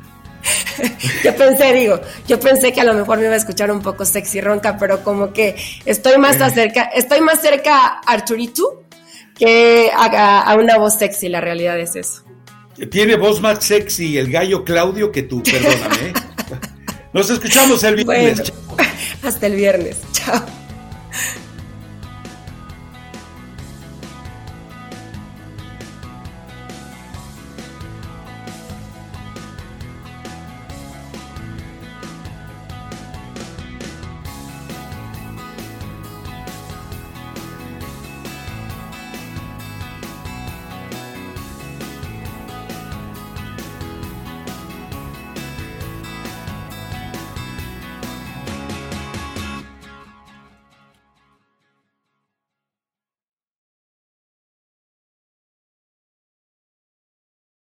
yo pensé, digo, yo pensé que a lo mejor me iba a escuchar un poco sexy ronca, pero como que estoy más cerca, estoy más cerca a Arturito que a, a, una voz sexy, la realidad es eso. Tiene voz más sexy el gallo Claudio que tú, perdóname. Nos escuchamos el viernes. hasta el viernes. Chao.